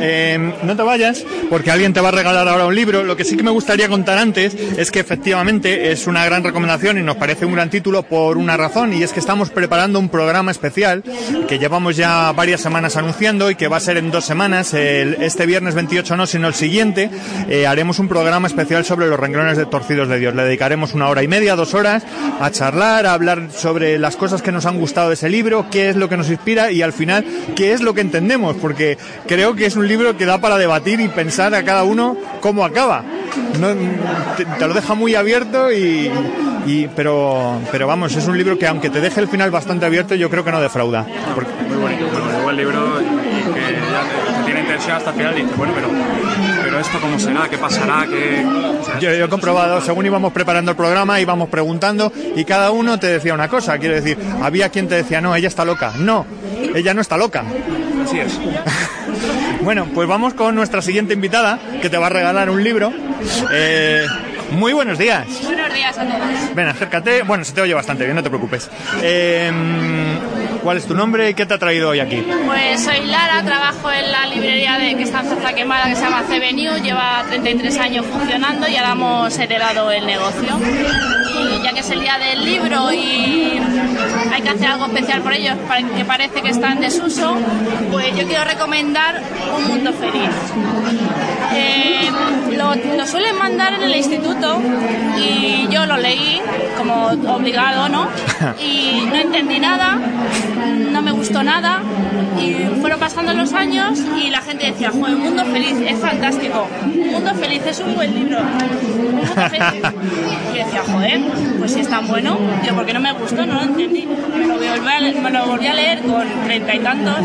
Eh, no te vayas, porque alguien te va a regalar ahora un libro. Lo que sí que me gustaría contar antes es que efectivamente es una gran recomendación y nos parece un gran título por una razón, y es que estamos preparando un programa especial que llevamos ya varias semanas anunciando y que va a ser en dos semanas. El- este viernes 28 no, sino el siguiente. eh, haremos un programa especial sobre los renglones de torcidos de Dios. Le dedicaremos una hora y media, dos horas, a charlar, a hablar sobre las cosas que nos han gustado de ese libro, qué es lo que nos inspira y al final qué es lo que entendemos, porque creo que es un libro que da para debatir y pensar a cada uno cómo acaba. Te, lo deja muy abierto y, pero, pero vamos, es un libro que aunque te deje el final bastante abierto, yo creo que no defrauda. Muy bonito, muy buen libro que ya tiene intención hasta el final y bueno, pero, pero esto cómo será, qué pasará, qué... O sea, Yo, yo he comprobado, según íbamos preparando el programa, íbamos preguntando y cada uno te decía una cosa. Quiero decir, había quien te decía, no, ella está loca. No, ella no está loca. Así es. Bueno, pues vamos con nuestra siguiente invitada, que te va a regalar un libro. Eh, muy buenos días. Buenos días a todos. Ven, acércate. Bueno, se te oye bastante bien, no te preocupes. Eh, ¿Cuál es tu nombre y qué te ha traído hoy aquí? Pues soy Lara, trabajo en la librería de que está en Zarza Quemada que se llama CB New, lleva 33 años funcionando y ahora hemos heredado el negocio. Y ya que es el día del libro y hay que hacer algo especial por ellos, que parece que está en desuso, pues yo quiero recomendar Un Mundo Feliz. Eh, lo, lo suelen mandar en el instituto y yo lo leí como obligado, ¿no? Y no entendí nada, no me gustó nada y fueron pasando los años y la gente decía, joder, Un Mundo Feliz es fantástico, Un Mundo Feliz es un buen libro. Y decía, joder, pues si es tan bueno, yo porque no me gustó, no lo entendí. Me lo, volví a me lo volví a leer con treinta y tantos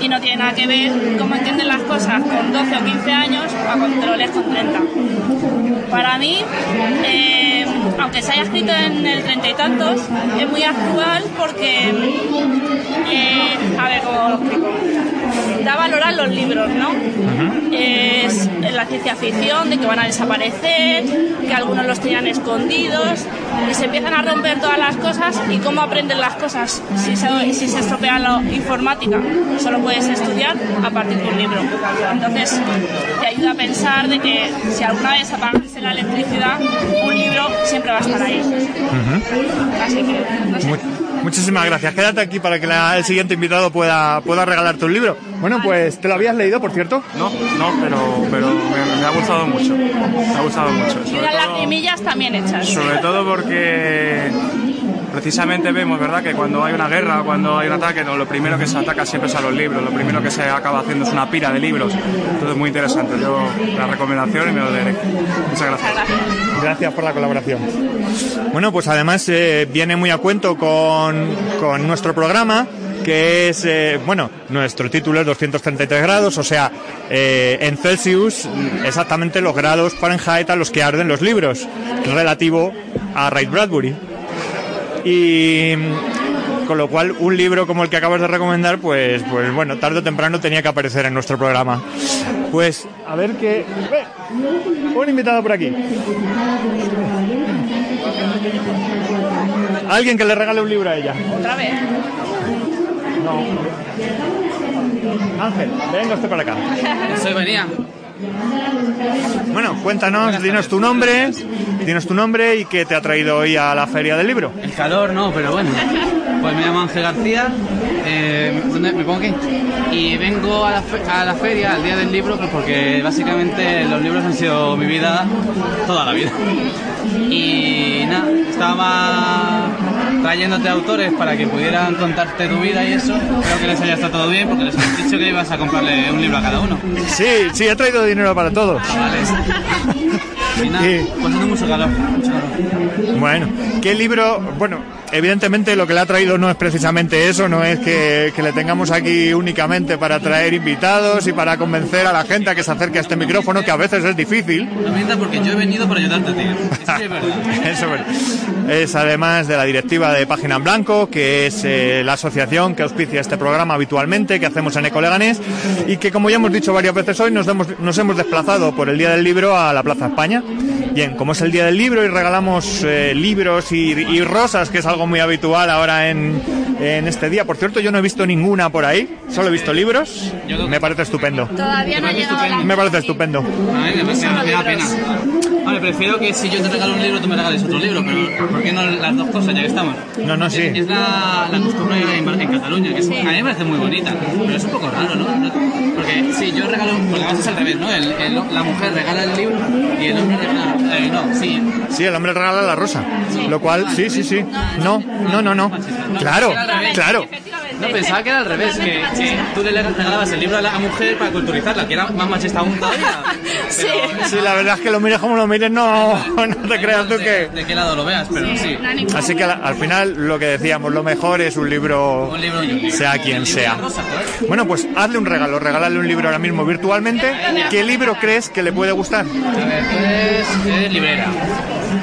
y no tiene nada que ver cómo entienden las cosas con 12 o 15 años a cuando te lo lees con 30. Para mí, eh, aunque se haya escrito en el treinta y tantos, es muy actual porque, eh, a ver cómo lo explico, da valor a los libros, ¿no? Es la ciencia ficción de que van a desaparecer, que algunos los tenían escondidos y se empiezan a romper todas las cosas y cómo aprenden las cosas si se, si se estropea la informática. Solo puedes estudiar a partir de un libro. Entonces te ayuda a pensar de que si alguna vez apagase la electricidad, un libro siempre va a estar ahí. Así que, no sé. Mu- muchísimas gracias. Quédate aquí para que la- el siguiente invitado pueda, pueda regalarte un libro. Bueno, pues, ¿te lo habías leído, por cierto? No, no, pero, pero me, me ha gustado mucho. Me ha gustado mucho. Y las todo, lagrimillas también hechas. sobre todo porque precisamente vemos, ¿verdad?, que cuando hay una guerra, cuando hay un ataque, no, lo primero que se ataca siempre es a los libros, lo primero que se acaba haciendo es una pira de libros. Entonces, muy interesante. Yo, la recomendación y me lo leeré. Muchas gracias. Gracias por la colaboración. Bueno, pues además eh, viene muy a cuento con, con nuestro programa, que es, eh, bueno, nuestro título es 233 grados, o sea, eh, en Celsius exactamente los grados Fahrenheit a los que arden los libros, relativo a Ray Bradbury. Y con lo cual un libro como el que acabas de recomendar, pues, pues bueno, tarde o temprano tenía que aparecer en nuestro programa. Pues a ver qué... Un invitado por aquí. Alguien que le regale un libro a ella. Otra vez. Ángel, venga usted para acá. Soy venía. Bueno, cuéntanos, dinos tu nombre, dinos tu nombre y qué te ha traído hoy a la feria del libro. El calor no, pero bueno. Pues me llamo Ángel García. eh, ¿Dónde me pongo aquí? Y vengo a la, fe- a la feria, al día del libro, pues porque básicamente los libros han sido mi vida toda la vida. Y nada, estaba trayéndote autores para que pudieran contarte tu vida y eso. Espero que les haya estado todo bien porque les he dicho que ibas a comprarle un libro a cada uno. Sí, sí, he traído dinero para todos. Y nada, hace mucho calor, mucho calor. Bueno, ¿qué libro? Bueno, evidentemente lo que le ha traído no es precisamente eso, no es que, que le tengamos aquí únicamente para traer invitados y para convencer a la gente a que se acerque a este micrófono, que a veces es difícil. No porque yo he venido para ayudarte a ti. Eso sí es verdad. Eso es además de la directiva de Página en Blanco, que es eh, la asociación que auspicia este programa habitualmente, que hacemos en Ecoleganés, y que como ya hemos dicho varias veces hoy, nos hemos desplazado por el Día del Libro a la Plaza España. Bien, como es el Día del Libro y regalamos eh, libros y, y rosas, que es algo muy habitual ahora en, en este día. Por cierto, yo no he visto ninguna por ahí, solo he visto libros. Me parece estupendo. Todavía no ha llegado. Me parece estupendo. A mí me, da pena. Vale, prefiero que si yo te regalo un libro, tú me regales otro libro, pero ¿por qué no las dos cosas ya que estamos? No, no, sí. Es, es la, la costumbre en, en Cataluña, que es- a mí me parece muy bonita, pero es un poco raro, ¿no? No- Porque si yo regalo, porque además es al revés, ¿no? El- el- la mujer regala el libro y el hombre regala. eh, no, sí. Sí, el hombre regala la rosa. Lo cual, sí, sí, sí. No, no, no, no. Claro, claro. No, pensaba que era al revés, que, que tú le regalabas el libro a la mujer para culturizarla, que era más machista aún todavía. Sí. Sí, la verdad es que lo mires como lo mires, no, no te creas tú que... De qué lado lo veas, pero sí. Así que al, al final lo que decíamos, lo mejor es un libro, Un libro y un libro. sea quien sea. Bueno, pues hazle un regalo, regálale un libro ahora mismo virtualmente. ¿Qué libro crees que le puede gustar? A ver, tú eres, eres librera.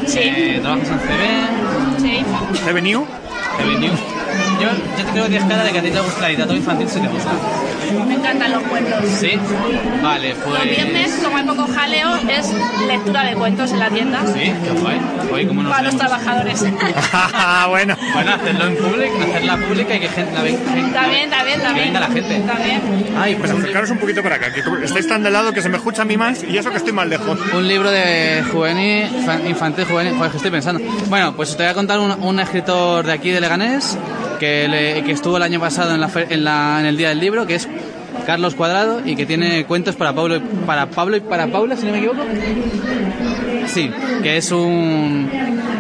Sí. Eh, trabajas en CB. Sí. ¿CB New? CB News. Yo, yo te creo que tienes cara de que a ti te gusta la literatura infantil, si te gusta. Me encantan los cuentos. ¿Sí? Vale, Los pues... viernes, como hay poco jaleo, es lectura de cuentos en la tienda. Sí, qué guay. Oye, ¿cómo nos Para los vemos? trabajadores. bueno. Bueno, hacerlo en público, hacerla pública y que gente la venga. También, también, Que también. venga la gente. También. Ay, Pues acercaros un poquito para acá, que estáis tan de lado que se me escucha a mí más y eso que estoy más lejos. Un libro de juvenil, fa- infantil juvenil, joder, que estoy pensando. Bueno, pues te voy a contar un, un escritor de aquí de Leganés que, estuvo el año pasado en, el Día del Libro, que es Carlos Cuadrado y que tiene cuentos para Pablo, y- para Pablo y para Paula, si no me equivoco. Sí, que es un...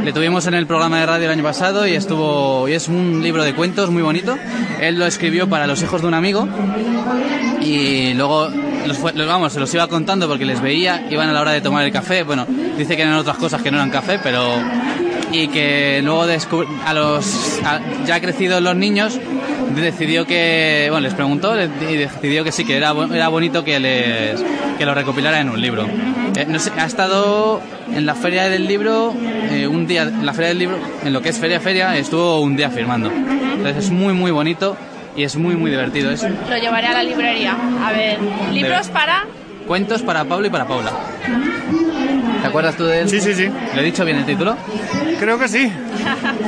Le tuvimos en el programa de radio el año pasado y estuvo y es un libro de cuentos muy bonito. Él lo escribió para los hijos de un amigo y luego los- vamos, se los iba contando porque les veía, iban a la hora de tomar el café. Bueno, dice que eran otras cosas que no eran café, pero y que luego a los a- ya crecidos los niños decidió que bueno les preguntó y decidió que sí que era era bonito que les que lo recopilara en un libro. Eh, no sé, ha estado en la feria del libro eh, un día en la feria del libro en lo que es feria feria estuvo un día firmando. Entonces es muy muy bonito y es muy muy divertido. Es Lo llevaré a la librería. A ver, libros para. cuentos para Pablo y para Paula ¿te acuerdas tú de él? Sí, sí, sí. ¿le he dicho bien el título? Creo que sí.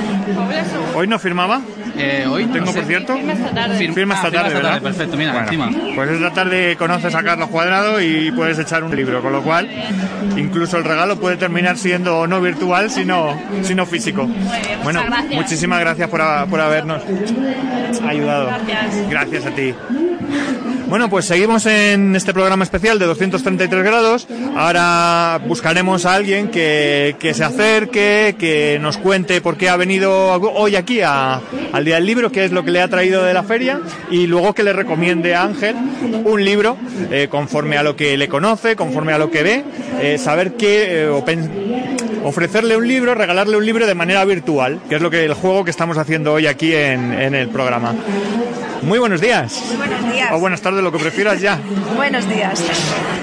¿Hoy no firmaba? Eh, hoy Tengo, no sé. por cierto. Firma esta tarde. Fir- Firma esta ah, firma tarde, esta ¿verdad? perfecto mira Bueno, encima Pues esta tarde conoces a Carlos Cuadrado y puedes echar un libro, con lo cual incluso el regalo puede terminar siendo no virtual, sino, sino físico. Bueno, gracias. muchísimas gracias por, a- por habernos ayudado. Gracias. Gracias a ti. Bueno, pues seguimos en este programa especial de 233 grados. Ahora buscaremos a alguien que, que se acerque, que nos cuente por qué ha venido hoy aquí a- al Día del Libro, qué es lo que le ha traído de la feria y luego que le recomiende a Ángel un libro eh, conforme a lo que le conoce, conforme a lo que ve, eh, saber qué eh, ofrecerle un libro, regalarle un libro de manera virtual, que es lo que el juego que estamos haciendo hoy aquí en, en el programa. Muy buenos días. Muy buenos días. O buenas tardes, lo que prefieras ya. Buenos días.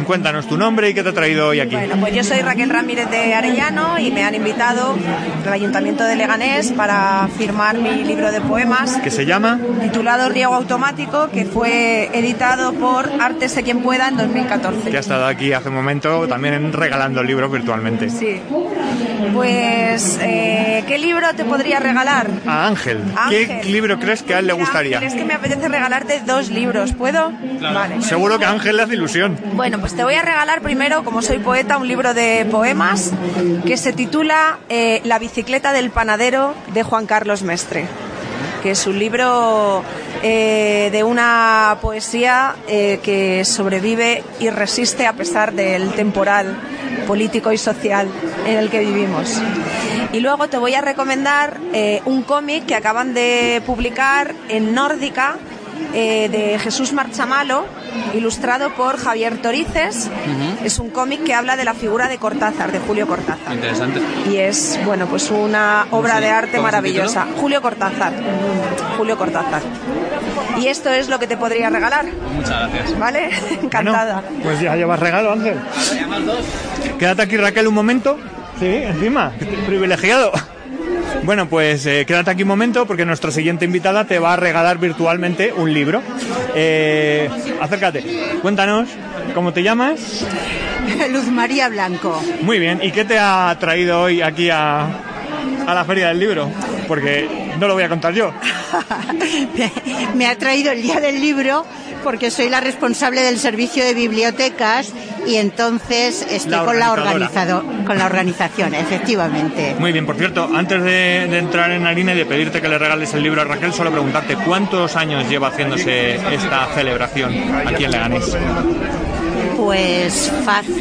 Cuéntanos tu nombre y qué te ha traído hoy aquí. Bueno, pues yo soy Raquel Ramírez de Arellano y me han invitado al Ayuntamiento de Leganés para firmar mi libro de poemas ¿Qué se llama? titulado Riego Automático, que fue editado por Artese Quien Pueda en 2014. Que ha estado aquí hace un momento también regalando libros virtualmente. Sí. Pues, eh, ¿qué libro te podría regalar? A Ángel. Ángel. ¿Qué libro crees que a él le gustaría? Es que me apetece regalarte dos libros, ¿puedo? Vale. Seguro que a Ángel le hace ilusión. Bueno, pues te voy a regalar primero, como soy poeta, un libro de poemas que se titula eh, La bicicleta del panadero de Juan Carlos Mestre, que es un libro eh, de una poesía eh, que sobrevive y resiste a pesar del temporal político y social en el que vivimos. Y luego te voy a recomendar eh, un cómic que acaban de publicar en Nórdica eh, de Jesús Marchamalo, ilustrado por Javier Torices. Es un cómic que habla de la figura de Cortázar, de Julio Cortázar. Interesante. Y es, bueno, pues una obra de arte maravillosa. Julio Cortázar. Julio Cortázar. Y esto es lo que te podría regalar, Muchas gracias. ¿vale? Encantada. Pues ya llevas regalo, Ángel. Quédate aquí, Raquel, un momento. Sí, encima. Privilegiado. Bueno, pues eh, quédate aquí un momento porque nuestra siguiente invitada te va a regalar virtualmente un libro. Eh, acércate, cuéntanos cómo te llamas. Luz María Blanco. Muy bien, ¿y qué te ha traído hoy aquí a, a la Feria del Libro? Porque no lo voy a contar yo. Me ha traído el día del libro porque soy la responsable del servicio de bibliotecas y entonces estoy La con la organizado, con la organización, efectivamente. Muy bien, por cierto, antes de, de entrar en harina y de pedirte que le regales el libro a Raquel, solo preguntarte cuántos años lleva haciéndose esta celebración aquí en Leganés. Pues fácil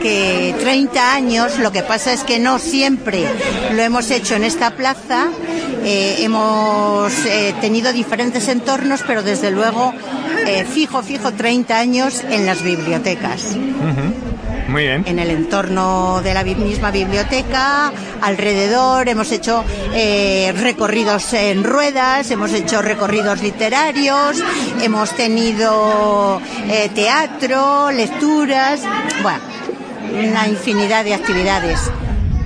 que 30 años, lo que pasa es que no siempre lo hemos hecho en esta plaza, eh, hemos eh, tenido diferentes entornos, pero desde luego eh, fijo, fijo 30 años en las bibliotecas. Muy bien. En el entorno de la misma biblioteca, alrededor, hemos hecho eh, recorridos en ruedas, hemos hecho recorridos literarios, hemos tenido eh, teatro, lecturas, bueno, una infinidad de actividades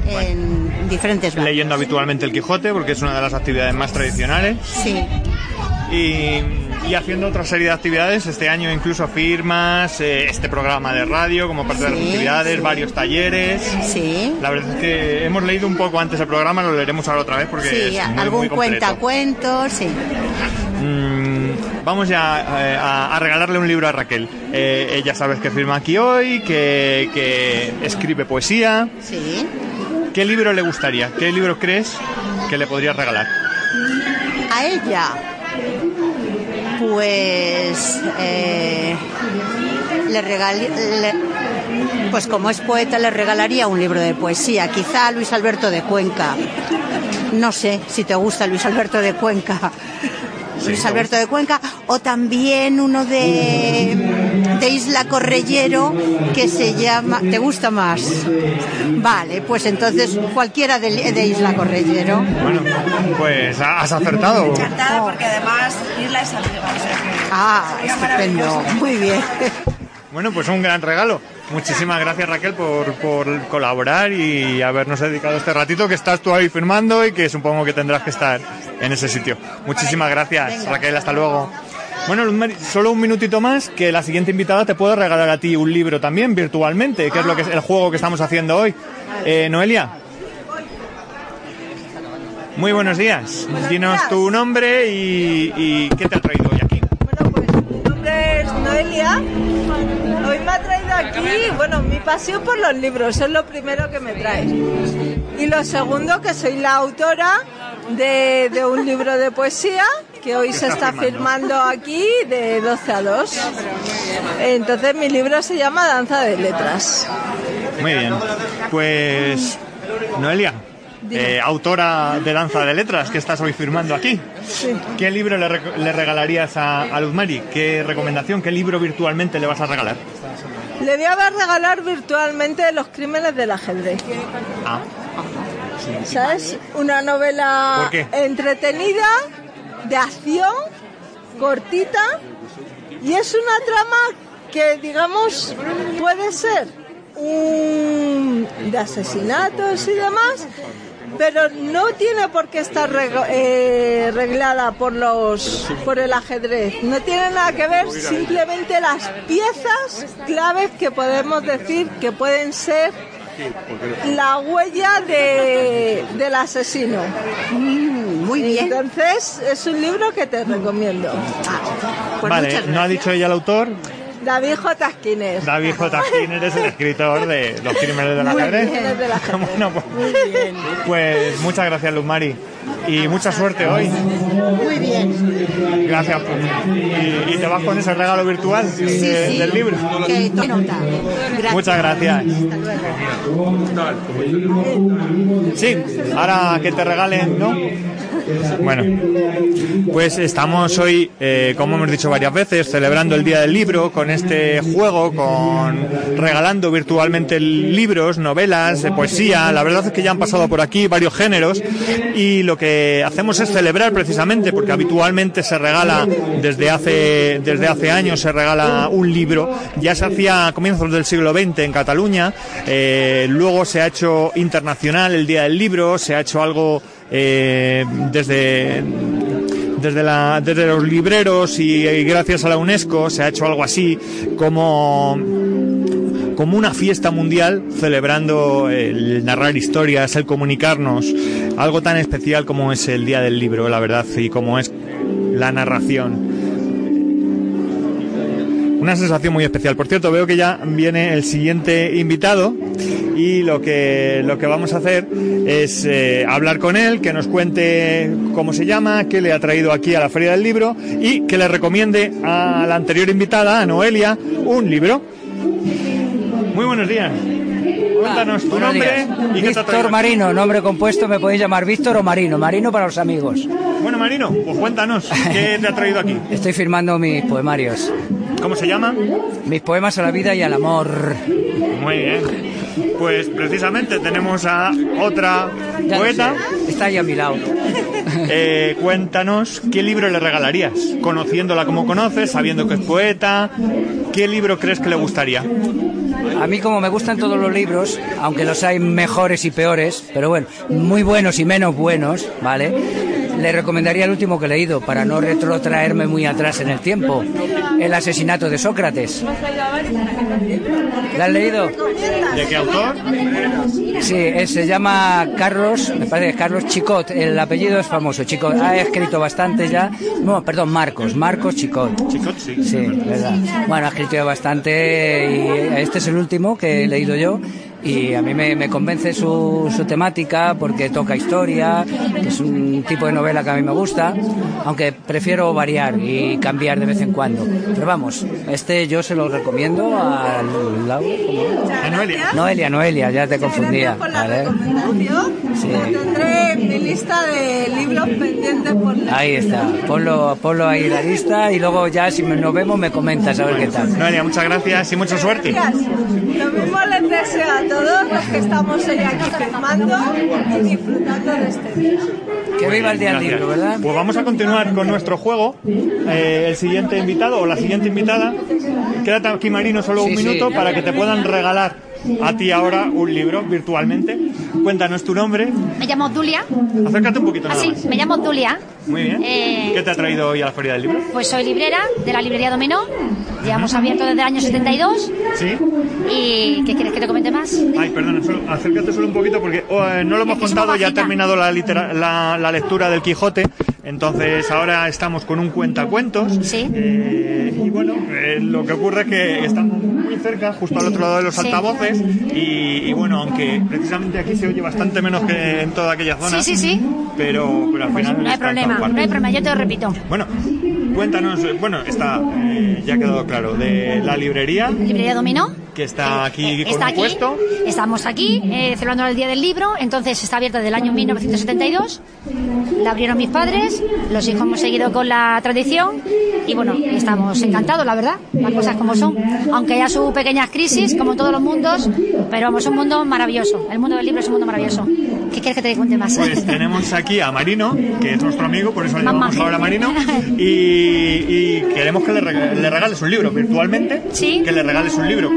en diferentes barrios. Leyendo habitualmente el Quijote, porque es una de las actividades más tradicionales. Sí. Y, y haciendo otra serie de actividades, este año incluso firmas, eh, este programa de radio como parte de las actividades, sí. varios talleres. Sí. La verdad es que hemos leído un poco antes el programa, lo leeremos ahora otra vez porque Sí, es muy, algún muy cuentacuentos, sí. Mm, vamos ya eh, a, a regalarle un libro a Raquel. Eh, ella sabes que firma aquí hoy, que, que escribe poesía. Sí. ¿Qué libro le gustaría? ¿Qué libro crees que le podrías regalar? A ella, pues eh, le pues como es poeta le regalaría un libro de poesía, quizá Luis Alberto de Cuenca. No sé si te gusta Luis Alberto de Cuenca. Luis Alberto de Cuenca o también uno de, de Isla Correllero que se llama ¿te gusta más? Vale, pues entonces cualquiera de, de Isla Correllero. Bueno, pues has acertado. Encantada porque además Isla es amiga. Ah, estupendo. Muy bien. Bueno, pues un gran regalo. Muchísimas gracias Raquel por, por colaborar y habernos dedicado este ratito que estás tú ahí firmando y que supongo que tendrás que estar en ese sitio. Muchísimas gracias Raquel, hasta luego. Bueno, solo un minutito más que la siguiente invitada te puede regalar a ti un libro también virtualmente, que es lo que es el juego que estamos haciendo hoy. Eh, Noelia. Muy buenos días. Dinos tu nombre y, y qué te ha traído Noelia. Hoy me ha traído aquí, bueno, mi pasión por los libros, es lo primero que me trae. Y lo segundo, que soy la autora de, de un libro de poesía que hoy se está firmando aquí de 12 a 2. Entonces mi libro se llama Danza de Letras. Muy bien. Pues, Noelia, eh, autora de Danza de Letras, que estás hoy firmando aquí. ¿Qué libro le, re- le regalarías a, a Luz Mari? ¿Qué recomendación, qué libro virtualmente le vas a regalar? Le voy a regalar virtualmente Los crímenes del ajedrez. Ah, ¿Sabes? Una novela entretenida, de acción, cortita, y es una trama que, digamos, puede ser un de asesinatos y demás, pero no tiene por qué estar reg- eh, reglada por los por el ajedrez. No tiene nada que ver, simplemente las piezas claves que podemos decir que pueden ser la huella de, del asesino. muy bien. Entonces, es un libro que te recomiendo. Pues vale, muchas ¿no ha dicho ella el autor? David J. Skinner. David J. Skinner es el escritor de Los Crímenes Muy Ajedrez. bien, del ajedrez. Bueno, pues, pues muchas gracias, Luz Mari. Y mucha suerte hoy. Muy bien. Gracias. por- Y, y te vas con ese regalo virtual de- del libro. Que tome nota. Gracias. Muchas gracias. Sí, ahora que te regalen, ¿no? Bueno, pues estamos hoy, eh, como hemos dicho varias veces, celebrando el Día del Libro con este juego, con regalando virtualmente libros, novelas, eh, poesía. La verdad es que ya han pasado por aquí varios géneros y lo que hacemos es celebrar precisamente, porque habitualmente se regala desde hace desde hace años se regala un libro. Ya se hacía a comienzos del siglo XX en Cataluña, eh, luego se ha hecho internacional el Día del Libro, se ha hecho algo eh, desde desde, desde los libreros y, y gracias a la UNESCO se ha hecho algo así como como una fiesta mundial celebrando el narrar historias, el comunicarnos, algo tan especial como es el Día del Libro, la verdad, y como es la narración. Una sensación muy especial. Por cierto, veo que ya viene el siguiente invitado y lo que, lo que vamos a hacer es eh, hablar con él, que nos cuente cómo se llama, qué le ha traído aquí a la Feria del Libro y que le recomiende a la anterior invitada, a Noelia, un libro. Muy buenos días. Cuéntanos tu Buenos nombre días. y qué Víctor. Marino, nombre compuesto, me podéis llamar Víctor o Marino. Marino para los amigos. Bueno, Marino, pues cuéntanos, ¿qué te ha traído aquí? Estoy firmando mis poemarios. ¿Cómo se llama? Mis poemas a la vida y al amor. Muy bien. Pues precisamente tenemos a otra poeta. Está ahí a mi lado. Eh, cuéntanos qué libro le regalarías, conociéndola como conoces, sabiendo que es poeta. ¿Qué libro crees que le gustaría? A mí como me gustan todos los libros, aunque los hay mejores y peores, pero bueno, muy buenos y menos buenos, ¿vale? Le recomendaría el último que he leído para no retrotraerme muy atrás en el tiempo. El asesinato de Sócrates. ¿La has leído? ¿De qué autor? Sí, él se llama Carlos, me parece que es Carlos Chicot, el apellido es famoso, Chicot, ha escrito bastante ya, no, perdón, Marcos, Marcos Chicot. Chicot, sí. Sí, verdad. Bueno, ha escrito ya bastante y este es el último que he leído yo y a mí me, me convence su, su temática porque toca historia, que es un tipo de novela que a mí me gusta, aunque prefiero variar y cambiar de vez en cuando. Pero vamos, este yo se lo recomiendo a Noelia. Noelia, Noelia, ya te confundía. ¿vale? Sí. Tendré mi lista de libros pendientes por leer. Ahí está, ponlo, ponlo ahí la lista y luego ya si nos vemos me comentas a ver qué tal. Noelia, muchas gracias y mucha suerte. Gracias. Lo mismo les deseo todos los que estamos hoy aquí firmando y disfrutando de este día. Que viva el día del Gracias. libro, ¿verdad? Pues vamos a continuar con nuestro juego. Eh, el siguiente invitado o la siguiente invitada. Quédate aquí, Marino, solo un Sí, sí. minuto para que te puedan regalar a ti ahora un libro virtualmente. Cuéntanos tu nombre. Me llamo Dulia. Acércate un poquito nada más. me llamo Dulia. Muy bien. Eh, ¿Qué te ha traído hoy a la Feria del Libro? Pues soy librera de la librería Dominó. Llevamos abierto desde el año 72. Sí. ¿Y qué quieres que te comente más? Ay, perdona, solo- acércate solo un poquito porque oh, eh, no lo hemos contado, ya ha terminado la, litera- la, la lectura del Quijote, entonces ahora estamos con un cuentacuentos. Sí. Eh, y bueno, eh, lo que ocurre es que estamos muy cerca, justo al otro lado de los Sí. altavoces, y, y bueno, aunque precisamente aquí se oye bastante menos que en toda aquella zona, Sí, sí, sí. pero, pero al final No hay problema, no hay problema, yo te lo repito. Bueno, cuéntanos, eh, bueno, está, eh, ya ha quedado claro, de la librería, Librería Dominó. Que está aquí con Está aquí, puesto. estamos aquí eh, celebrando el Día del Libro, entonces está abierta desde el año 1972. La abrieron mis padres, los hijos hemos seguido con la tradición y bueno, estamos encantados, la verdad, las cosas como son. Aunque haya sus pequeñas crisis, como todos los mundos, pero vamos, es un mundo maravilloso. El mundo del libro es un mundo maravilloso. ¿Qué quieres que te cuente más? Pues tenemos aquí a Marino, que es nuestro amigo, por eso le llamamos ahora Marino, y, y queremos que le, rega- le regales un libro virtualmente, que le regales un libro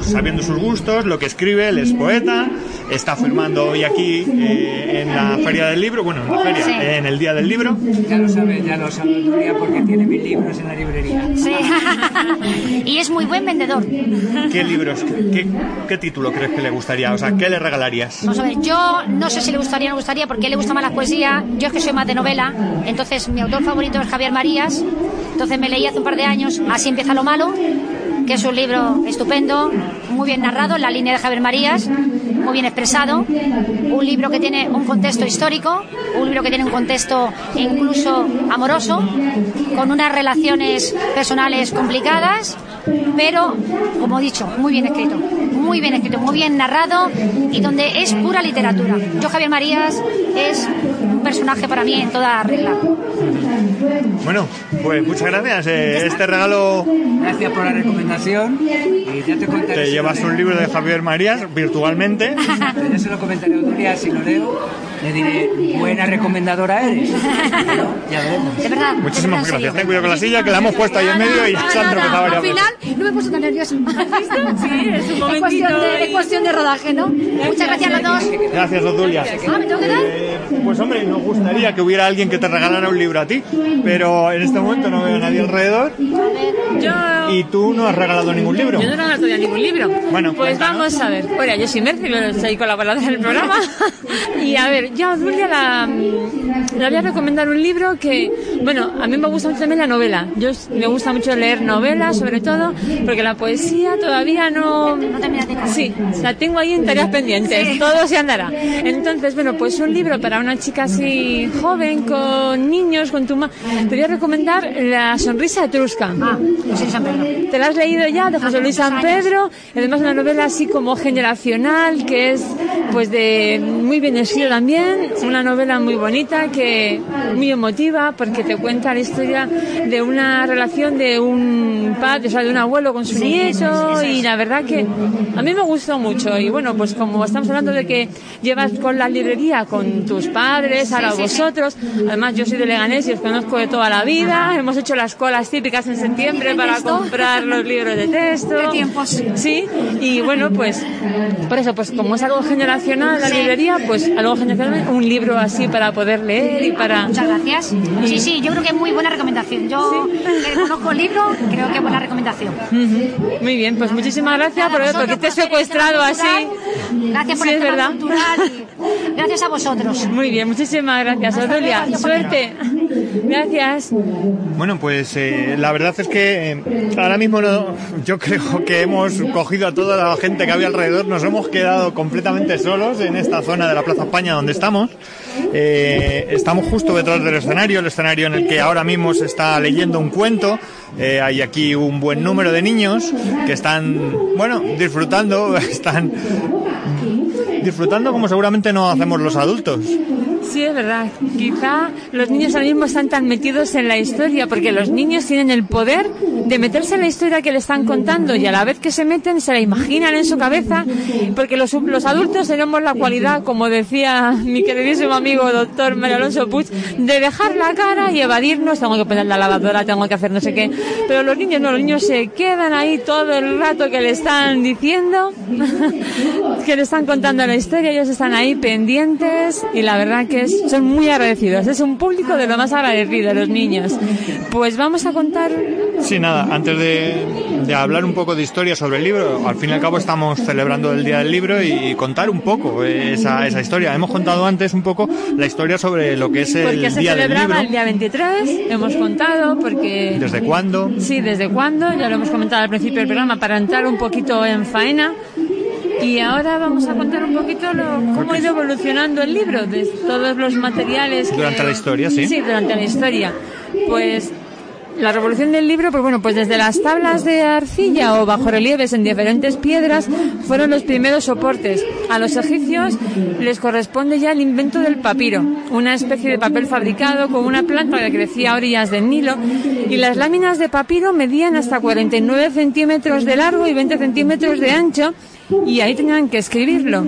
sabiendo sus gustos, lo que escribe, él es poeta, está firmando hoy aquí eh, en la Feria del Libro, bueno, en la feria, Sí. eh, en el Día del Libro. Ya lo sabes, ya lo Nuria, porque tiene mis libros en la librería. Sí. y es muy buen vendedor. ¿Qué libros, qué, qué- qué título crees que le gustaría? O sea, ¿qué le regalarías? Vamos a ver, yo no sé si le gustaría o no gustaría, porque a él le gusta más la poesía. Yo es que soy más de novela, entonces mi autor favorito es Javier Marías. Entonces me leí hace un par de años Así empieza lo malo, que es un libro estupendo, muy bien narrado, en la línea de Javier Marías, muy bien expresado. Un libro que tiene un contexto histórico, un libro que tiene un contexto incluso amoroso, con unas relaciones personales complicadas, pero, como he dicho, muy bien escrito, muy bien escrito, muy bien narrado y donde es pura literatura. Yo, Javier Marías, es un personaje para mí en toda regla. Bueno, pues muchas gracias. eh, este regalo Gracias por la recomendación y ya te contaré. te si llevas un libro de Javier Marías virtualmente. Yo se lo comentaré a Nuria si lo leo. Le diré, buena recomendadora eres. Ya veremos. De verdad. Muchísimas gracias. Ten cuidado con la silla que la hemos puesto ahí en medio y se han tropezado Al varias veces. final no me he puesto tan nerviosa. Sí, es un cuestión de, es cuestión de rodaje, ¿no? Muchas gracias a los dos. Gracias, Odulia. Ah, ¿me tengo que dar? Pues hombre, nos gustaría que hubiera alguien que te regalara un libro a ti, pero en este momento no veo a nadie alrededor Yo... y tú no has regalado ningún libro. Yo no he regalado todavía ningún libro. Bueno, pues vamos a ver. Hola, yo soy Mercy, soy colaboradora del programa. y a ver, yo a la, le voy a recomendar un libro que, bueno, a mí me gusta mucho también la novela. Yo me gusta mucho leer novelas, sobre todo, porque la poesía todavía no... No terminas de. Sí, la tengo ahí en tareas pendientes. Sí. Todo se andará. Entonces, bueno, pues un libro para una chica así joven, con niños, con tu ma... Te voy a recomendar La sonrisa etrusca. Ah, José Luis San Pedro. ¿Te la has leído ya de José Luis San. Pedro? Además una novela así como generacional, que es pues de muy bien escrito también, una novela muy bonita, que muy emotiva, porque te cuenta la historia de una relación de un padre, o sea, de un abuelo con su nieto, y la verdad que a mí me gustó mucho. Y bueno, pues como estamos hablando de que llevas con la librería con tus padres, ahora vosotros, además yo soy de Leganés y os conozco de toda la vida, hemos hecho las colas típicas en septiembre ¿El para comprar los libros de texto. ¿Qué tiempos? Sí, y bueno, pues por eso, pues como es algo generacional la librería, pues algo generacional, un libro así para poder leer y para... Muchas gracias. Sí, sí, yo creo que es muy buena recomendación. Yo que conozco el libro, creo que es buena recomendación. Muy bien, pues muchísimas gracias por, Vosotros porque te he secuestrado así. Gracias por Sí, el tema verdad. cultural y gracias a vosotros. Muy bien, muchísimas gracias, Odulia. Suerte. Gracias. Bueno, pues eh, la verdad es que eh, ahora mismo no- yo creo que hemos cogido a toda la gente que había alrededor, nos hemos quedado completamente solos en esta zona de la Plaza España donde estamos. Eh, estamos justo detrás del escenario, el escenario en el que ahora mismo se está leyendo un cuento. Hay aquí un buen número de niños que están, bueno, disfrutando, están disfrutando como seguramente no hacemos los adultos. Sí, es verdad. Quizá los niños ahora mismo están tan metidos en la historia porque los niños tienen el poder de meterse en la historia que le están contando y a la vez que se meten se la imaginan en su cabeza porque los, los adultos tenemos la cualidad, como decía mi queridísimo amigo doctor Mario Alonso Puig, de dejar la cara y evadirnos. Tengo que poner la lavadora, tengo que hacer no sé qué. Pero los niños no, los niños se quedan ahí todo el rato que le están diciendo, que le están contando la historia, ellos están ahí pendientes y la verdad que es- son muy agradecidos. Es un público de lo más agradecido, los niños. Pues vamos a contar. Sí, nada, antes de, de hablar un poco de historia sobre el libro, al fin y al cabo estamos celebrando el Día del Libro y contar un poco esa, esa historia. Hemos contado antes un poco la historia sobre lo que es el Porque se Día del celebraba Libro. el día 23, hemos contado, porque... ¿Desde cuándo? Sí, desde cuándo, ya lo hemos comentado al principio del programa, para entrar un poquito en faena. Y ahora vamos a contar un poquito lo, cómo ha ido evolucionando el libro, de todos los materiales. que- Durante la historia, sí. Sí, durante la historia. Pues la revolución del libro, pues bueno, pues desde las tablas de arcilla o bajorrelieves en diferentes piedras fueron los primeros soportes. A los egipcios les corresponde ya el invento del papiro, una especie de papel fabricado con una planta que crecía a orillas del Nilo y las láminas de papiro medían hasta 49 centímetros de largo y 20 centímetros de ancho y ahí tenían que escribirlo.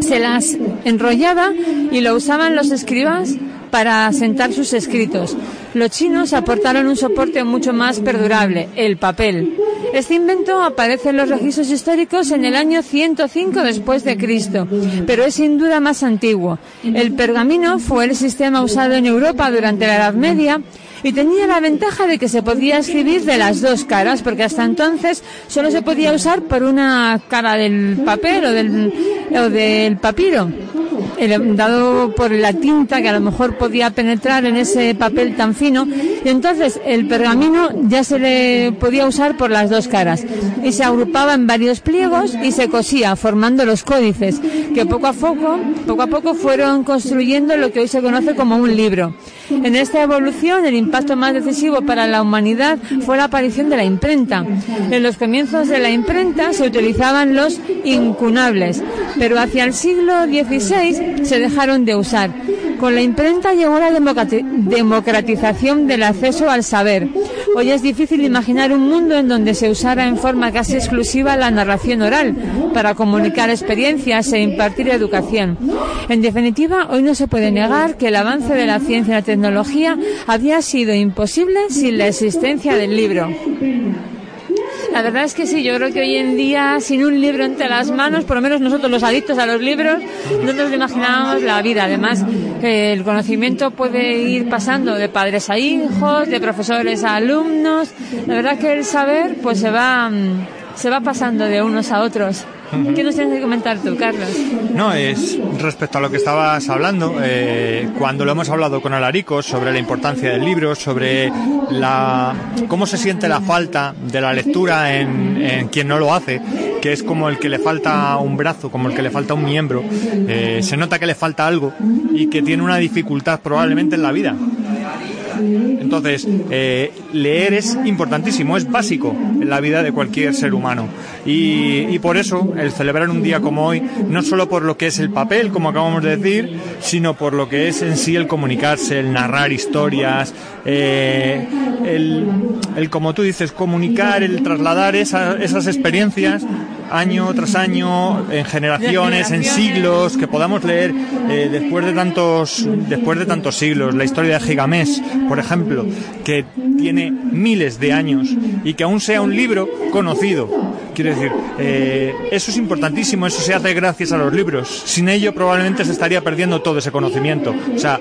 Se las enrollaba y lo usaban los escribas para sentar sus escritos. Los chinos aportaron un soporte mucho más perdurable, el papel. Este invento aparece en los registros históricos en el año 105 después de Cristo, pero es sin duda más antiguo. El pergamino fue el sistema usado en Europa durante la Edad Media y tenía la ventaja de que se podía escribir de las dos caras, porque hasta entonces solo se podía usar por una cara del papel o del, o del papiro, dado por la tinta que a lo mejor podía penetrar en ese papel tan fino, y entonces el pergamino ya se le podía usar por las dos caras, y se agrupaba en varios pliegos y se cosía, formando los códices, que poco a poco, poco a poco fueron construyendo lo que hoy se conoce como un libro. En esta evolución, el impacto más decisivo para la humanidad fue la aparición de la imprenta. En los comienzos de la imprenta se utilizaban los incunables, pero hacia el siglo XVI se dejaron de usar. Con la imprenta llegó la democrati- democratización del acceso al saber. Hoy es difícil imaginar un mundo en donde se usara en forma casi exclusiva la narración oral para comunicar experiencias e impartir educación. En definitiva, hoy no se puede negar que el avance de la ciencia y la tecnología había sido imposible sin la existencia del libro. La verdad es que sí, yo creo que hoy en día, sin un libro entre las manos, por lo menos nosotros los adictos a los libros, no nos imaginábamos la vida. Además, el conocimiento puede ir pasando de padres a hijos, de profesores a alumnos. La verdad que el saber, pues se va, mm, se va pasando de unos a otros. ¿Qué nos tienes que comentar tú, Carlos? No, es respecto a lo que estabas hablando, eh, cuando lo hemos hablado con Alarico sobre la importancia del libro, sobre la cómo se siente la falta de la lectura en, en quien no lo hace, que es como el que le falta un brazo, como el que le falta un miembro, eh, se nota que le falta algo y que tiene una dificultad probablemente en la vida. Entonces, eh, leer es importantísimo, es básico en la vida de cualquier ser humano. Y, y, por eso, el celebrar un día como hoy, no solo por lo que es el papel, como acabamos de decir, sino por lo que es en sí el comunicarse, el narrar historias, eh, el, el, como tú dices, comunicar, el trasladar esa, esas experiencias año tras año, en generaciones, en siglos, que podamos leer eh, después de tantos después de tantos siglos. La historia de Gigamés, por ejemplo, que tiene miles de años y que aún sea un libro conocido. Quiero decir, eh, eso es importantísimo, eso se hace gracias a los libros. Sin ello probablemente se estaría perdiendo todo ese conocimiento. O sea,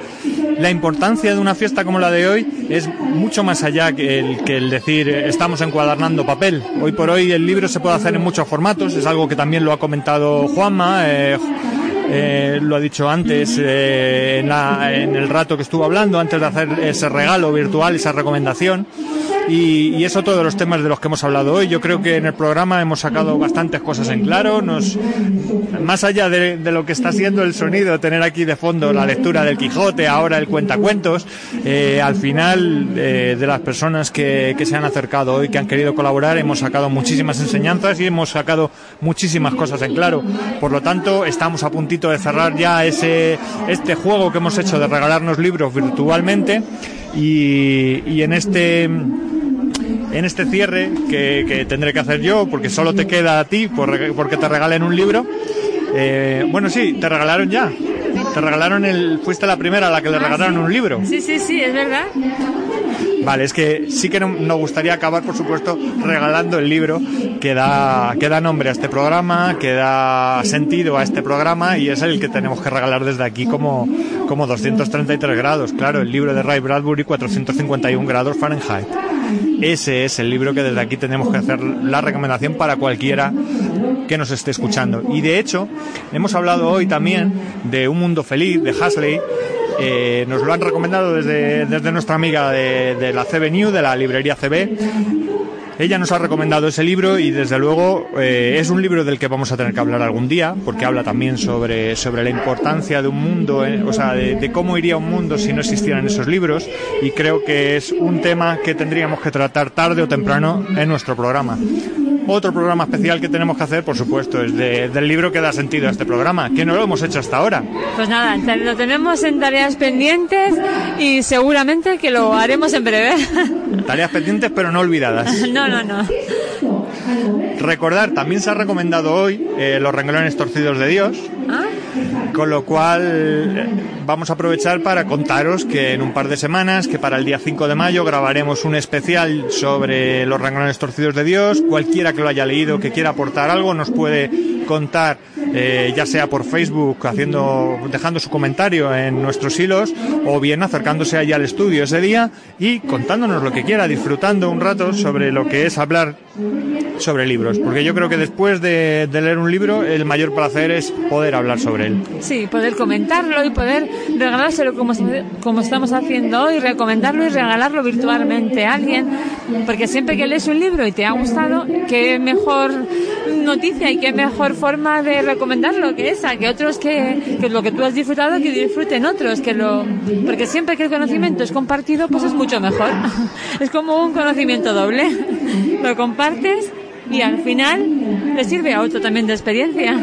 la importancia de una fiesta como la de hoy es mucho más allá que el, que el decir eh, estamos encuadernando papel. Hoy por hoy el libro se puede hacer en muchos formatos, es algo que también lo ha comentado Juanma. Eh, lo ha dicho antes en, el rato que estuvo hablando, antes de hacer ese regalo virtual, esa recomendación. Y, y, es otro de los temas de los que hemos hablado hoy. Yo creo que en el programa hemos sacado bastantes cosas en claro. Nos, más allá de, de lo que está siendo el sonido, tener aquí de fondo la lectura del Quijote, ahora el cuentacuentos, eh, al final eh, de las personas que, que se han acercado hoy, que han querido colaborar, hemos sacado muchísimas enseñanzas y hemos sacado muchísimas cosas en claro. Por lo tanto, estamos a puntito de cerrar ya ese, este juego que hemos hecho de regalarnos libros virtualmente y, y en este en este cierre que, que, tendré que hacer yo, porque solo te queda a ti por, porque te regalen un libro. Eh, bueno, sí, te regalaron ya. Te regalaron el. Fuiste la primera a la que le regalaron ¿sí? un libro. Sí, sí, sí, es verdad. Vale, es que sí que nos gustaría acabar, por supuesto, regalando el libro que da, que da nombre a este programa, que da sentido a este programa y es el que tenemos que regalar desde aquí como, como 233 grados. Claro, el libro de Ray Bradbury, 451 grados Fahrenheit. Ese es el libro que desde aquí tenemos que hacer la recomendación para cualquiera que nos esté escuchando. Y de hecho, hemos hablado hoy también de Un Mundo Feliz, de Hasley, eh, nos lo han recomendado desde, desde nuestra amiga de, de, la CB New, de la librería CB. Ella nos ha recomendado ese libro y desde luego eh, es un libro del que vamos a tener que hablar algún día, porque habla también sobre, sobre la importancia de un mundo, eh, o sea, de, de, cómo iría un mundo si no existieran esos libros y creo que es un tema que tendríamos que tratar tarde o temprano en nuestro programa. Otro programa especial que tenemos que hacer, por supuesto, es de, del libro que da sentido a este programa, que no lo hemos hecho hasta ahora. Pues nada, lo tenemos en tareas pendientes y seguramente que lo haremos en breve. Tareas pendientes pero no olvidadas. No, no, no. Recordar, también se ha recomendado hoy eh, Los renglones torcidos de Dios. ¿Ah? Con lo cual eh, vamos a aprovechar para contaros que en un par de semanas, que para el día 5 de mayo grabaremos un especial sobre los renglones torcidos de Dios. Cualquiera que lo haya leído, que quiera aportar algo, nos puede contar, eh, ya sea por Facebook, haciendo, dejando su comentario en nuestros hilos, o bien acercándose allá al estudio ese día y contándonos lo que quiera, disfrutando un rato sobre lo que es hablar sobre libros. Porque yo creo que después de, leer un libro, el mayor placer es poder hablar sobre él. Sí, poder comentarlo y poder regalárselo como, como estamos haciendo hoy, recomendarlo y regalarlo virtualmente a alguien, porque siempre que lees un libro y te ha gustado, qué mejor noticia y qué mejor forma de recomendarlo que esa, que otros que, lo que tú has disfrutado, que disfruten otros, que lo, porque siempre que el conocimiento es compartido, pues es mucho mejor. Es como un conocimiento doble. Lo compartes y al final le sirve a otro también de experiencia.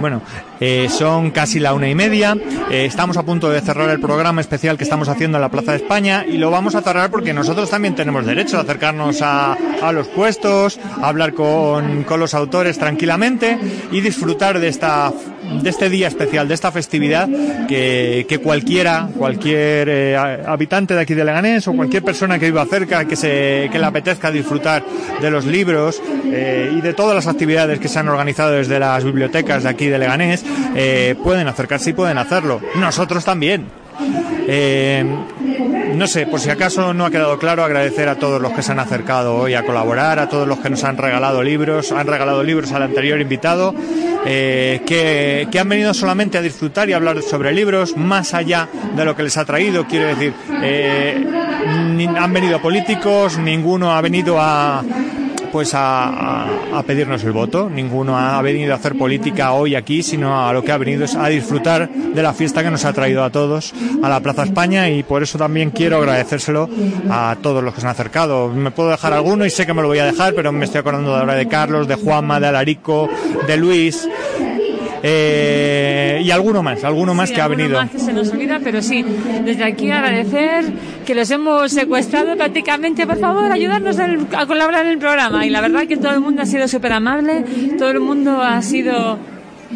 Bueno, Eh, son casi la una y media. Eh, estamos a punto de cerrar el programa especial que estamos haciendo en la Plaza de España y lo vamos a cerrar porque nosotros también tenemos derecho a acercarnos a, a los puestos, a hablar con, con los autores tranquilamente y disfrutar de esta de este día especial, de esta festividad que, que cualquiera, cualquier eh, habitante de aquí de Leganés o cualquier persona que viva cerca, que, se, que le apetezca disfrutar de los libros y de todas las actividades que se han organizado desde las bibliotecas de aquí de Leganés, eh, pueden acercarse y pueden hacerlo. Nosotros también. Eh, no sé, por si acaso no ha quedado claro, agradecer a todos los que se han acercado hoy a colaborar, a todos los que nos han regalado libros, han regalado libros al anterior invitado, eh, que, que, han venido solamente a disfrutar y hablar sobre libros, más allá de lo que les ha traído. Quiero decir, han venido políticos, ninguno ha venido a pues a, a, pedirnos el voto. Ninguno ha venido a hacer política hoy aquí, sino a lo que ha venido es a disfrutar de la fiesta que nos ha traído a todos a la Plaza España y por eso también quiero agradecérselo a todos los que se han acercado. Me puedo dejar alguno y sé que me lo voy a dejar, pero me estoy acordando de ahora de Carlos, de Juanma, de Alarico, de Luis. Eh, y alguno más, alguno más sí, que ha venido. Más que se nos olvida, pero sí, desde aquí agradecer que los hemos secuestrado prácticamente. Por favor, ayudarnos a colaborar en el programa. Y la verdad que todo el mundo ha sido súper amable, todo el mundo ha sido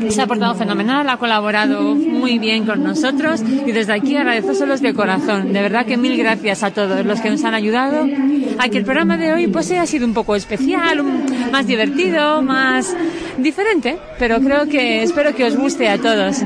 se ha portado fenomenal, ha colaborado muy bien con nosotros y desde aquí agradecérselos de corazón. De verdad que mil gracias a todos los que nos han ayudado a que el programa de hoy pues haya sido un poco especial, más divertido, más diferente, pero creo que espero que os guste a todos.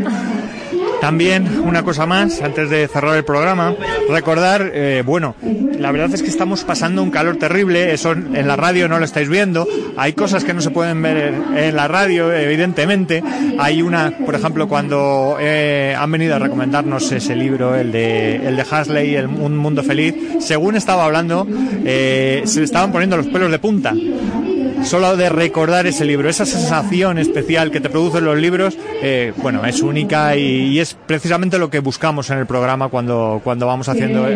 También una cosa más, antes de cerrar el programa, recordar, eh, bueno, la verdad es que estamos pasando un calor terrible, eso en la radio no lo estáis viendo, hay cosas que no se pueden ver en la radio, evidentemente, hay una, por ejemplo, cuando eh, han venido a recomendarnos ese libro, el de, el de Hasley, el, Un Mundo Feliz, según estaba hablando, eh, se estaban poniendo los pelos de punta solo de recordar ese libro, esa sensación especial que te producen los libros, eh, bueno, es única y, es precisamente lo que buscamos en el programa cuando, cuando vamos haciendo,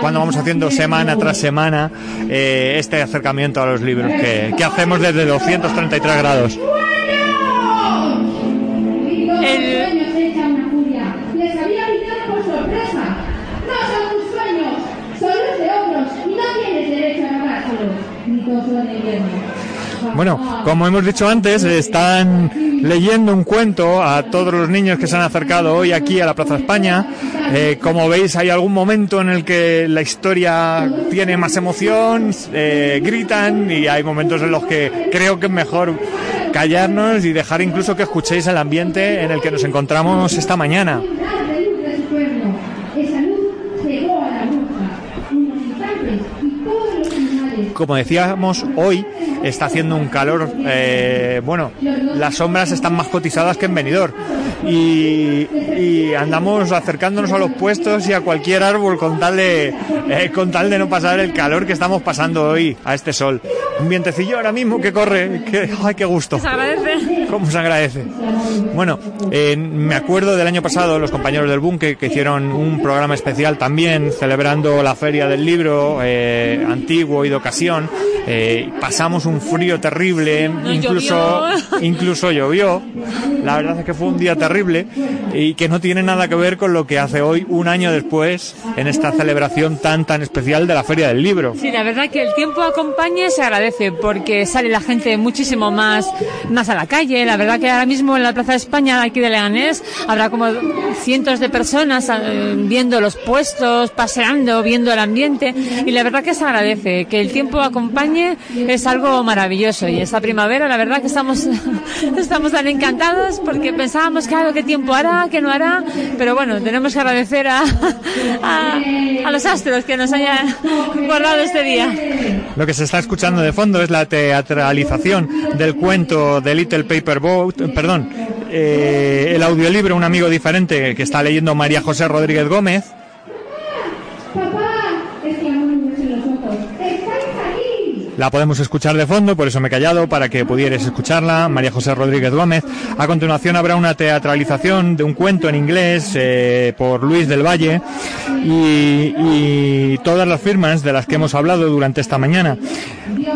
cuando vamos haciendo semana tras semana eh, este acercamiento a los libros que, que hacemos desde 233 grados. Bueno, como hemos dicho antes, están leyendo un cuento a todos los niños que se han acercado hoy aquí a la Plaza España. Eh, como veis, hay algún momento en el que la historia tiene más emoción, eh, gritan y hay momentos en los que creo que es mejor callarnos y dejar incluso que escuchéis el ambiente en el que nos encontramos esta mañana. Como decíamos, hoy está haciendo un calor, eh, bueno, las sombras están más cotizadas que en venidor. Y, y, andamos acercándonos a los puestos y a cualquier árbol con tal de eh, con tal de no pasar el calor que estamos pasando hoy a este sol. Un vientecillo ahora mismo que corre, que, ay, qué gusto. Se agradece. ¿Cómo se agradece? Bueno, eh, me acuerdo del año pasado los compañeros del Bunque que hicieron un programa especial también celebrando la feria del libro eh, antiguo y de ocasión. Eh, pasamos un frío terrible, no incluso llovió. incluso llovió. La verdad es que fue un día terrible y que no tiene nada que ver con lo que hace hoy, un año después, en esta celebración tan tan especial de la Feria del Libro. Sí, la verdad que el tiempo acompañe se agradece porque sale la gente muchísimo más, más a la calle. La verdad que ahora mismo en la Plaza de España, aquí de Leganés, habrá como cientos de personas eh, viendo los puestos, paseando, viendo el ambiente y la verdad que se agradece que el tiempo acompañe es algo maravilloso y esta primavera la verdad que estamos estamos tan encantados porque pensábamos claro qué tiempo hará, qué no hará, pero bueno, tenemos que agradecer a, a, los astros que nos hayan guardado este día. Lo que se está escuchando de fondo es la teatralización del cuento de Little Paper Boat, perdón, eh, el audiolibro Un amigo diferente que está leyendo María José Rodríguez Gómez. Papá, exclamó uno de los ojos, ¡estáis aquí! La podemos escuchar de fondo, por eso me he callado, para que pudierais escucharla. María José Rodríguez Gómez. A continuación habrá una teatralización de un cuento en inglés eh, por Luis del Valle y, todas las firmas de las que hemos hablado durante esta mañana.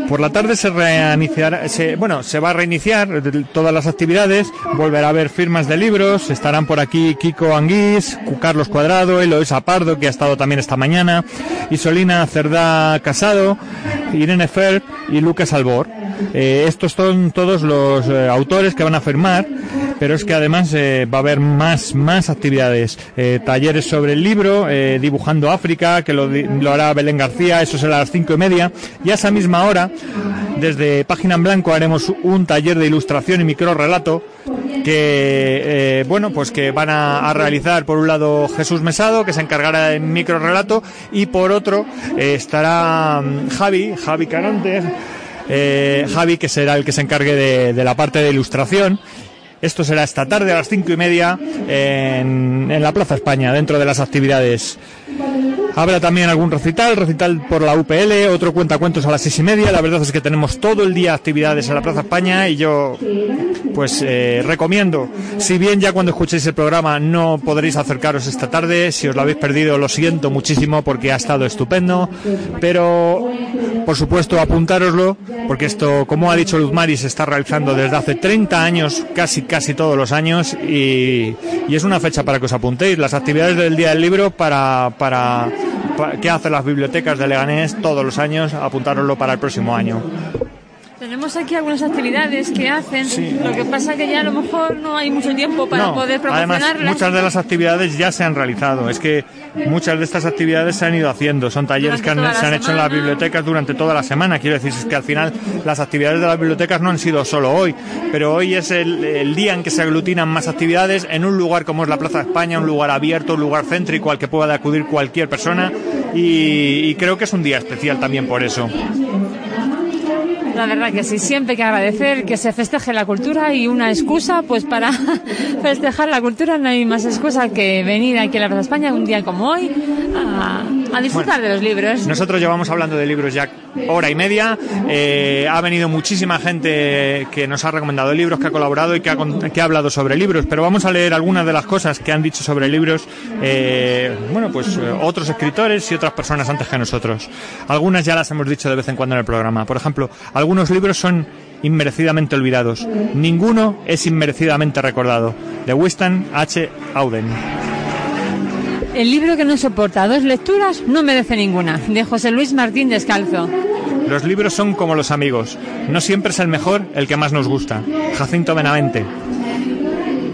Por la tarde se reiniciará, se, bueno, se va a reiniciar todas las actividades, volverá a haber firmas de libros, estarán por aquí Kiko Anguís, Carlos Cuadrado, Eloisa Pardo, que ha estado también esta mañana, Isolina Cerdá Casado, Irene Fer y Lucas Albor. Eh, estos son todos los eh, autores que van a firmar, pero es que además eh, va a haber más, más actividades. Eh, talleres sobre el libro, eh, Dibujando África, que lo, lo hará Belén García, eso será a las cinco y media. Y a esa misma hora, desde Página en Blanco, haremos un taller de ilustración y microrelato que, bueno, pues que van a, a realizar por un lado Jesús Mesado, que se encargará del microrelato, y por otro estará mm, Javi, Javi Carantes, eh, Javi, que será el que se encargue de, de la parte de ilustración. Esto será esta tarde a las cinco y media en, la Plaza España, dentro de las actividades. Habrá también algún recital, recital por la UPL, otro cuentacuentos a las seis y media. La verdad es que tenemos todo el día actividades en la Plaza España y yo, pues, eh, recomiendo. Si bien ya cuando escuchéis el programa no podréis acercaros esta tarde, si os lo habéis perdido lo siento muchísimo porque ha estado estupendo. Pero, por supuesto, apuntároslo porque esto, como ha dicho Luz Mari, se está realizando desde hace 30 años, casi, casi todos los años y, y es una fecha para que os apuntéis. Las actividades del Día del Libro para, para, pa- que hacen las bibliotecas de Leganés todos los años, apuntároslo para el próximo año. Tenemos aquí algunas actividades que hacen, lo que pasa que ya a lo mejor no hay mucho tiempo para No, poder además, promocionarlas. muchas de las actividades ya se han realizado. Es que muchas de estas actividades se han ido haciendo. Son talleres Durante que han- se han hecho en las bibliotecas durante toda la semana. Quiero decir, es que al final las actividades de las bibliotecas no han sido solo hoy, pero hoy es el, el día en que se aglutinan más actividades en un lugar como es la Plaza de España, un lugar abierto, un lugar céntrico al que pueda acudir cualquier persona. Y, y creo que es un día especial también por eso. La verdad que sí, siempre hay que agradecer que se festeje la cultura y una excusa, pues para festejar la cultura no hay más excusa que venir aquí a la Plaza España un día como hoy a, a disfrutar de los libros. Nosotros llevamos hablando de libros ya hora y media. Eh, ha venido muchísima gente que nos ha recomendado libros, que ha colaborado y que ha, que ha hablado sobre libros. Pero vamos a leer algunas de las cosas que han dicho sobre libros, eh, bueno, pues eh, otros escritores y otras personas antes que nosotros. Algunas ya las hemos dicho de vez en cuando en el programa. Por ejemplo, algunos libros son inmerecidamente olvidados. Ninguno es inmerecidamente recordado. De Winston H. Auden. El libro que no soporta dos lecturas no merece ninguna, de José Luis Martín Descalzo. Los libros son como los amigos. No siempre es el mejor el que más nos gusta. Jacinto Benavente.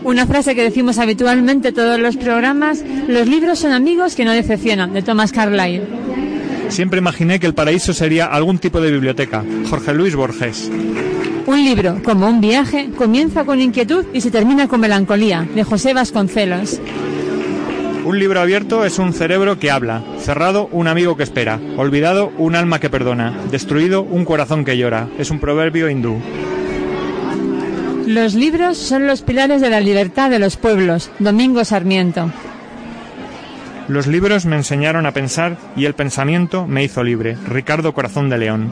Una frase que decimos habitualmente en todos los programas, los libros son amigos que no decepcionan, de Thomas Carlyle. Siempre imaginé que el paraíso sería algún tipo de biblioteca. Jorge Luis Borges. Un libro, como un viaje, comienza con inquietud y se termina con melancolía, de José Vasconcelos. Un libro abierto es un cerebro que habla. Cerrado, un amigo que espera. Olvidado, un alma que perdona. Destruido, un corazón que llora. Es un proverbio hindú. Los libros son los pilares de la libertad de los pueblos, Domingo Sarmiento. Los libros me enseñaron a pensar y el pensamiento me hizo libre. Ricardo Corazón de León.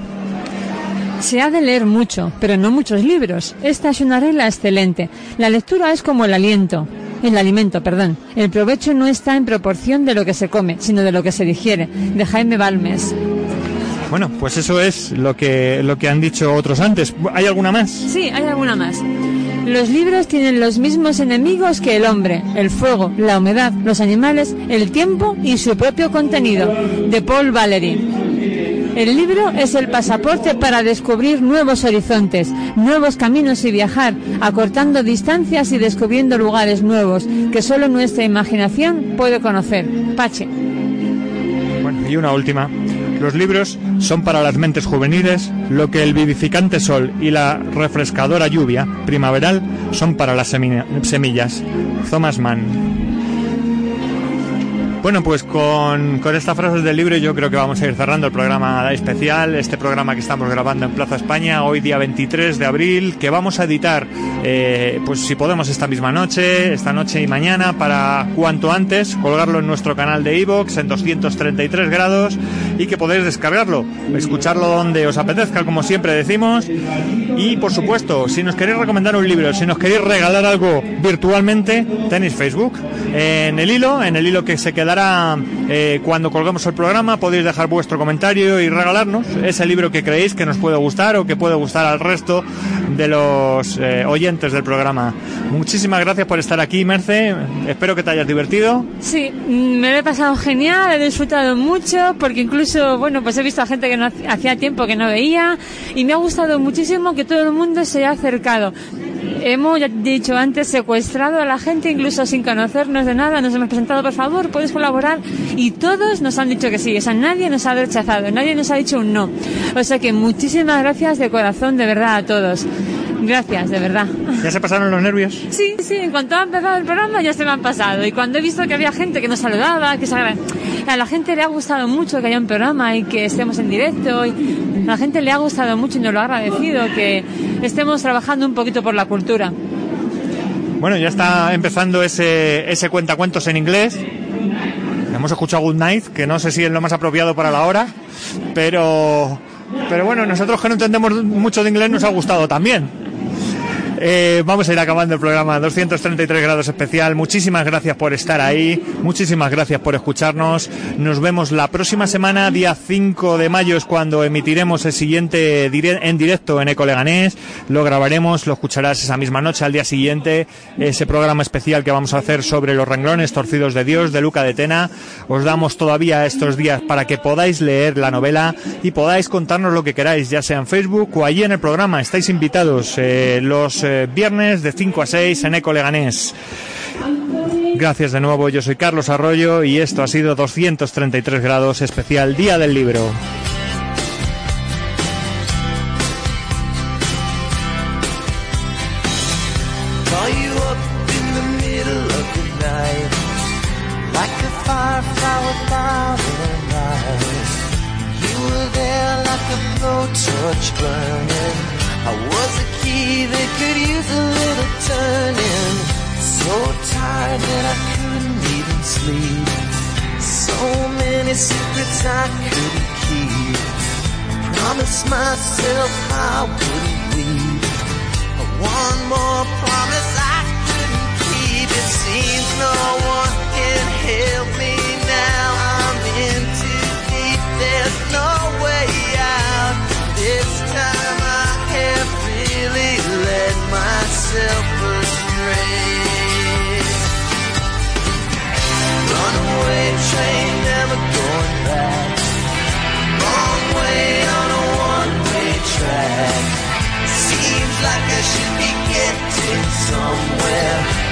Se ha de leer mucho, pero no muchos libros. Esta es una regla excelente. La lectura es como el aliento. El alimento, perdón. El provecho no está en proporción de lo que se come, sino de lo que se digiere. De Jaime Balmes. Bueno, pues eso es lo que, lo que han dicho otros antes. ¿Hay alguna más? Sí, hay alguna más. Los libros tienen los mismos enemigos que el hombre, el fuego, la humedad, los animales, el tiempo y su propio contenido. De Paul Valery. El libro es el pasaporte para descubrir nuevos horizontes, nuevos caminos y viajar, acortando distancias y descubriendo lugares nuevos que solo nuestra imaginación puede conocer. Pache. Bueno, y una última. Los libros son para las mentes juveniles lo que el vivificante sol y la refrescadora lluvia primaveral son para las semillas. Thomas Mann. Bueno, pues con, con estas frases del libro yo creo que vamos a ir cerrando el programa especial, este programa que estamos grabando en Plaza España, hoy día 23 de abril, que vamos a editar, eh, pues si podemos esta misma noche, esta noche y mañana, para cuanto antes colgarlo en nuestro canal de iVoox en 233 grados y que podéis descargarlo, escucharlo donde os apetezca, como siempre decimos. Y por supuesto, si nos queréis recomendar un libro, si nos queréis regalar algo virtualmente, tenéis Facebook. En el hilo, en el hilo que se eh, cuando colgamos el programa, podéis dejar vuestro comentario y regalarnos ese libro que creéis que nos puede gustar o que puede gustar al resto de los eh, oyentes del programa. Muchísimas gracias por estar aquí, Merce. Espero que te hayas divertido. Sí, me lo he pasado genial, he disfrutado mucho, porque incluso, bueno, pues he visto a gente que no hacía tiempo que no veía y me ha gustado muchísimo que todo el mundo se haya acercado hemos ya dicho antes secuestrado a la gente incluso sin conocernos de nada nos hemos presentado por favor puedes colaborar y todos nos han dicho que sí o sea nadie nos ha rechazado nadie nos ha dicho un no o sea que muchísimas gracias de corazón de verdad a todos Gracias, de verdad. ¿Ya se pasaron los nervios? Sí, sí, en cuanto ha empezado el programa ya se me han pasado. Y cuando he visto que había gente que nos saludaba, que se... a la gente le ha gustado mucho que haya un programa y que estemos en directo. Y la gente le ha gustado mucho y nos lo ha agradecido que estemos trabajando un poquito por la cultura. Bueno, ya está empezando ese, ese cuentacuentos en inglés. Hemos escuchado Good Night, que no sé si es lo más apropiado para la hora, pero, pero bueno, nosotros que no entendemos mucho de inglés nos ha gustado también. Eh, vamos a ir acabando el programa 233 grados especial. Muchísimas gracias por estar ahí. Muchísimas gracias por escucharnos. Nos vemos la próxima semana, día 5 de mayo es cuando emitiremos el siguiente en directo en Eco Leganés. Lo grabaremos, lo escucharás esa misma noche al día siguiente. Ese programa especial que vamos a hacer sobre los renglones torcidos de Dios de Luca de Tena. Os damos todavía estos días para que podáis leer la novela y podáis contarnos lo que queráis, ya sea en Facebook o allí en el programa. Estáis invitados. Eh, los eh, viernes de 5 a 6 en Eco Leganés. Gracias de nuevo, yo soy Carlos Arroyo y esto ha sido 233 grados especial Día del Libro. promised myself I wouldn't leave. One more promise I couldn't keep. It seems no one can help me now. I'm in too deep. There's no way out. This time I have really let myself. like I should be getting somewhere.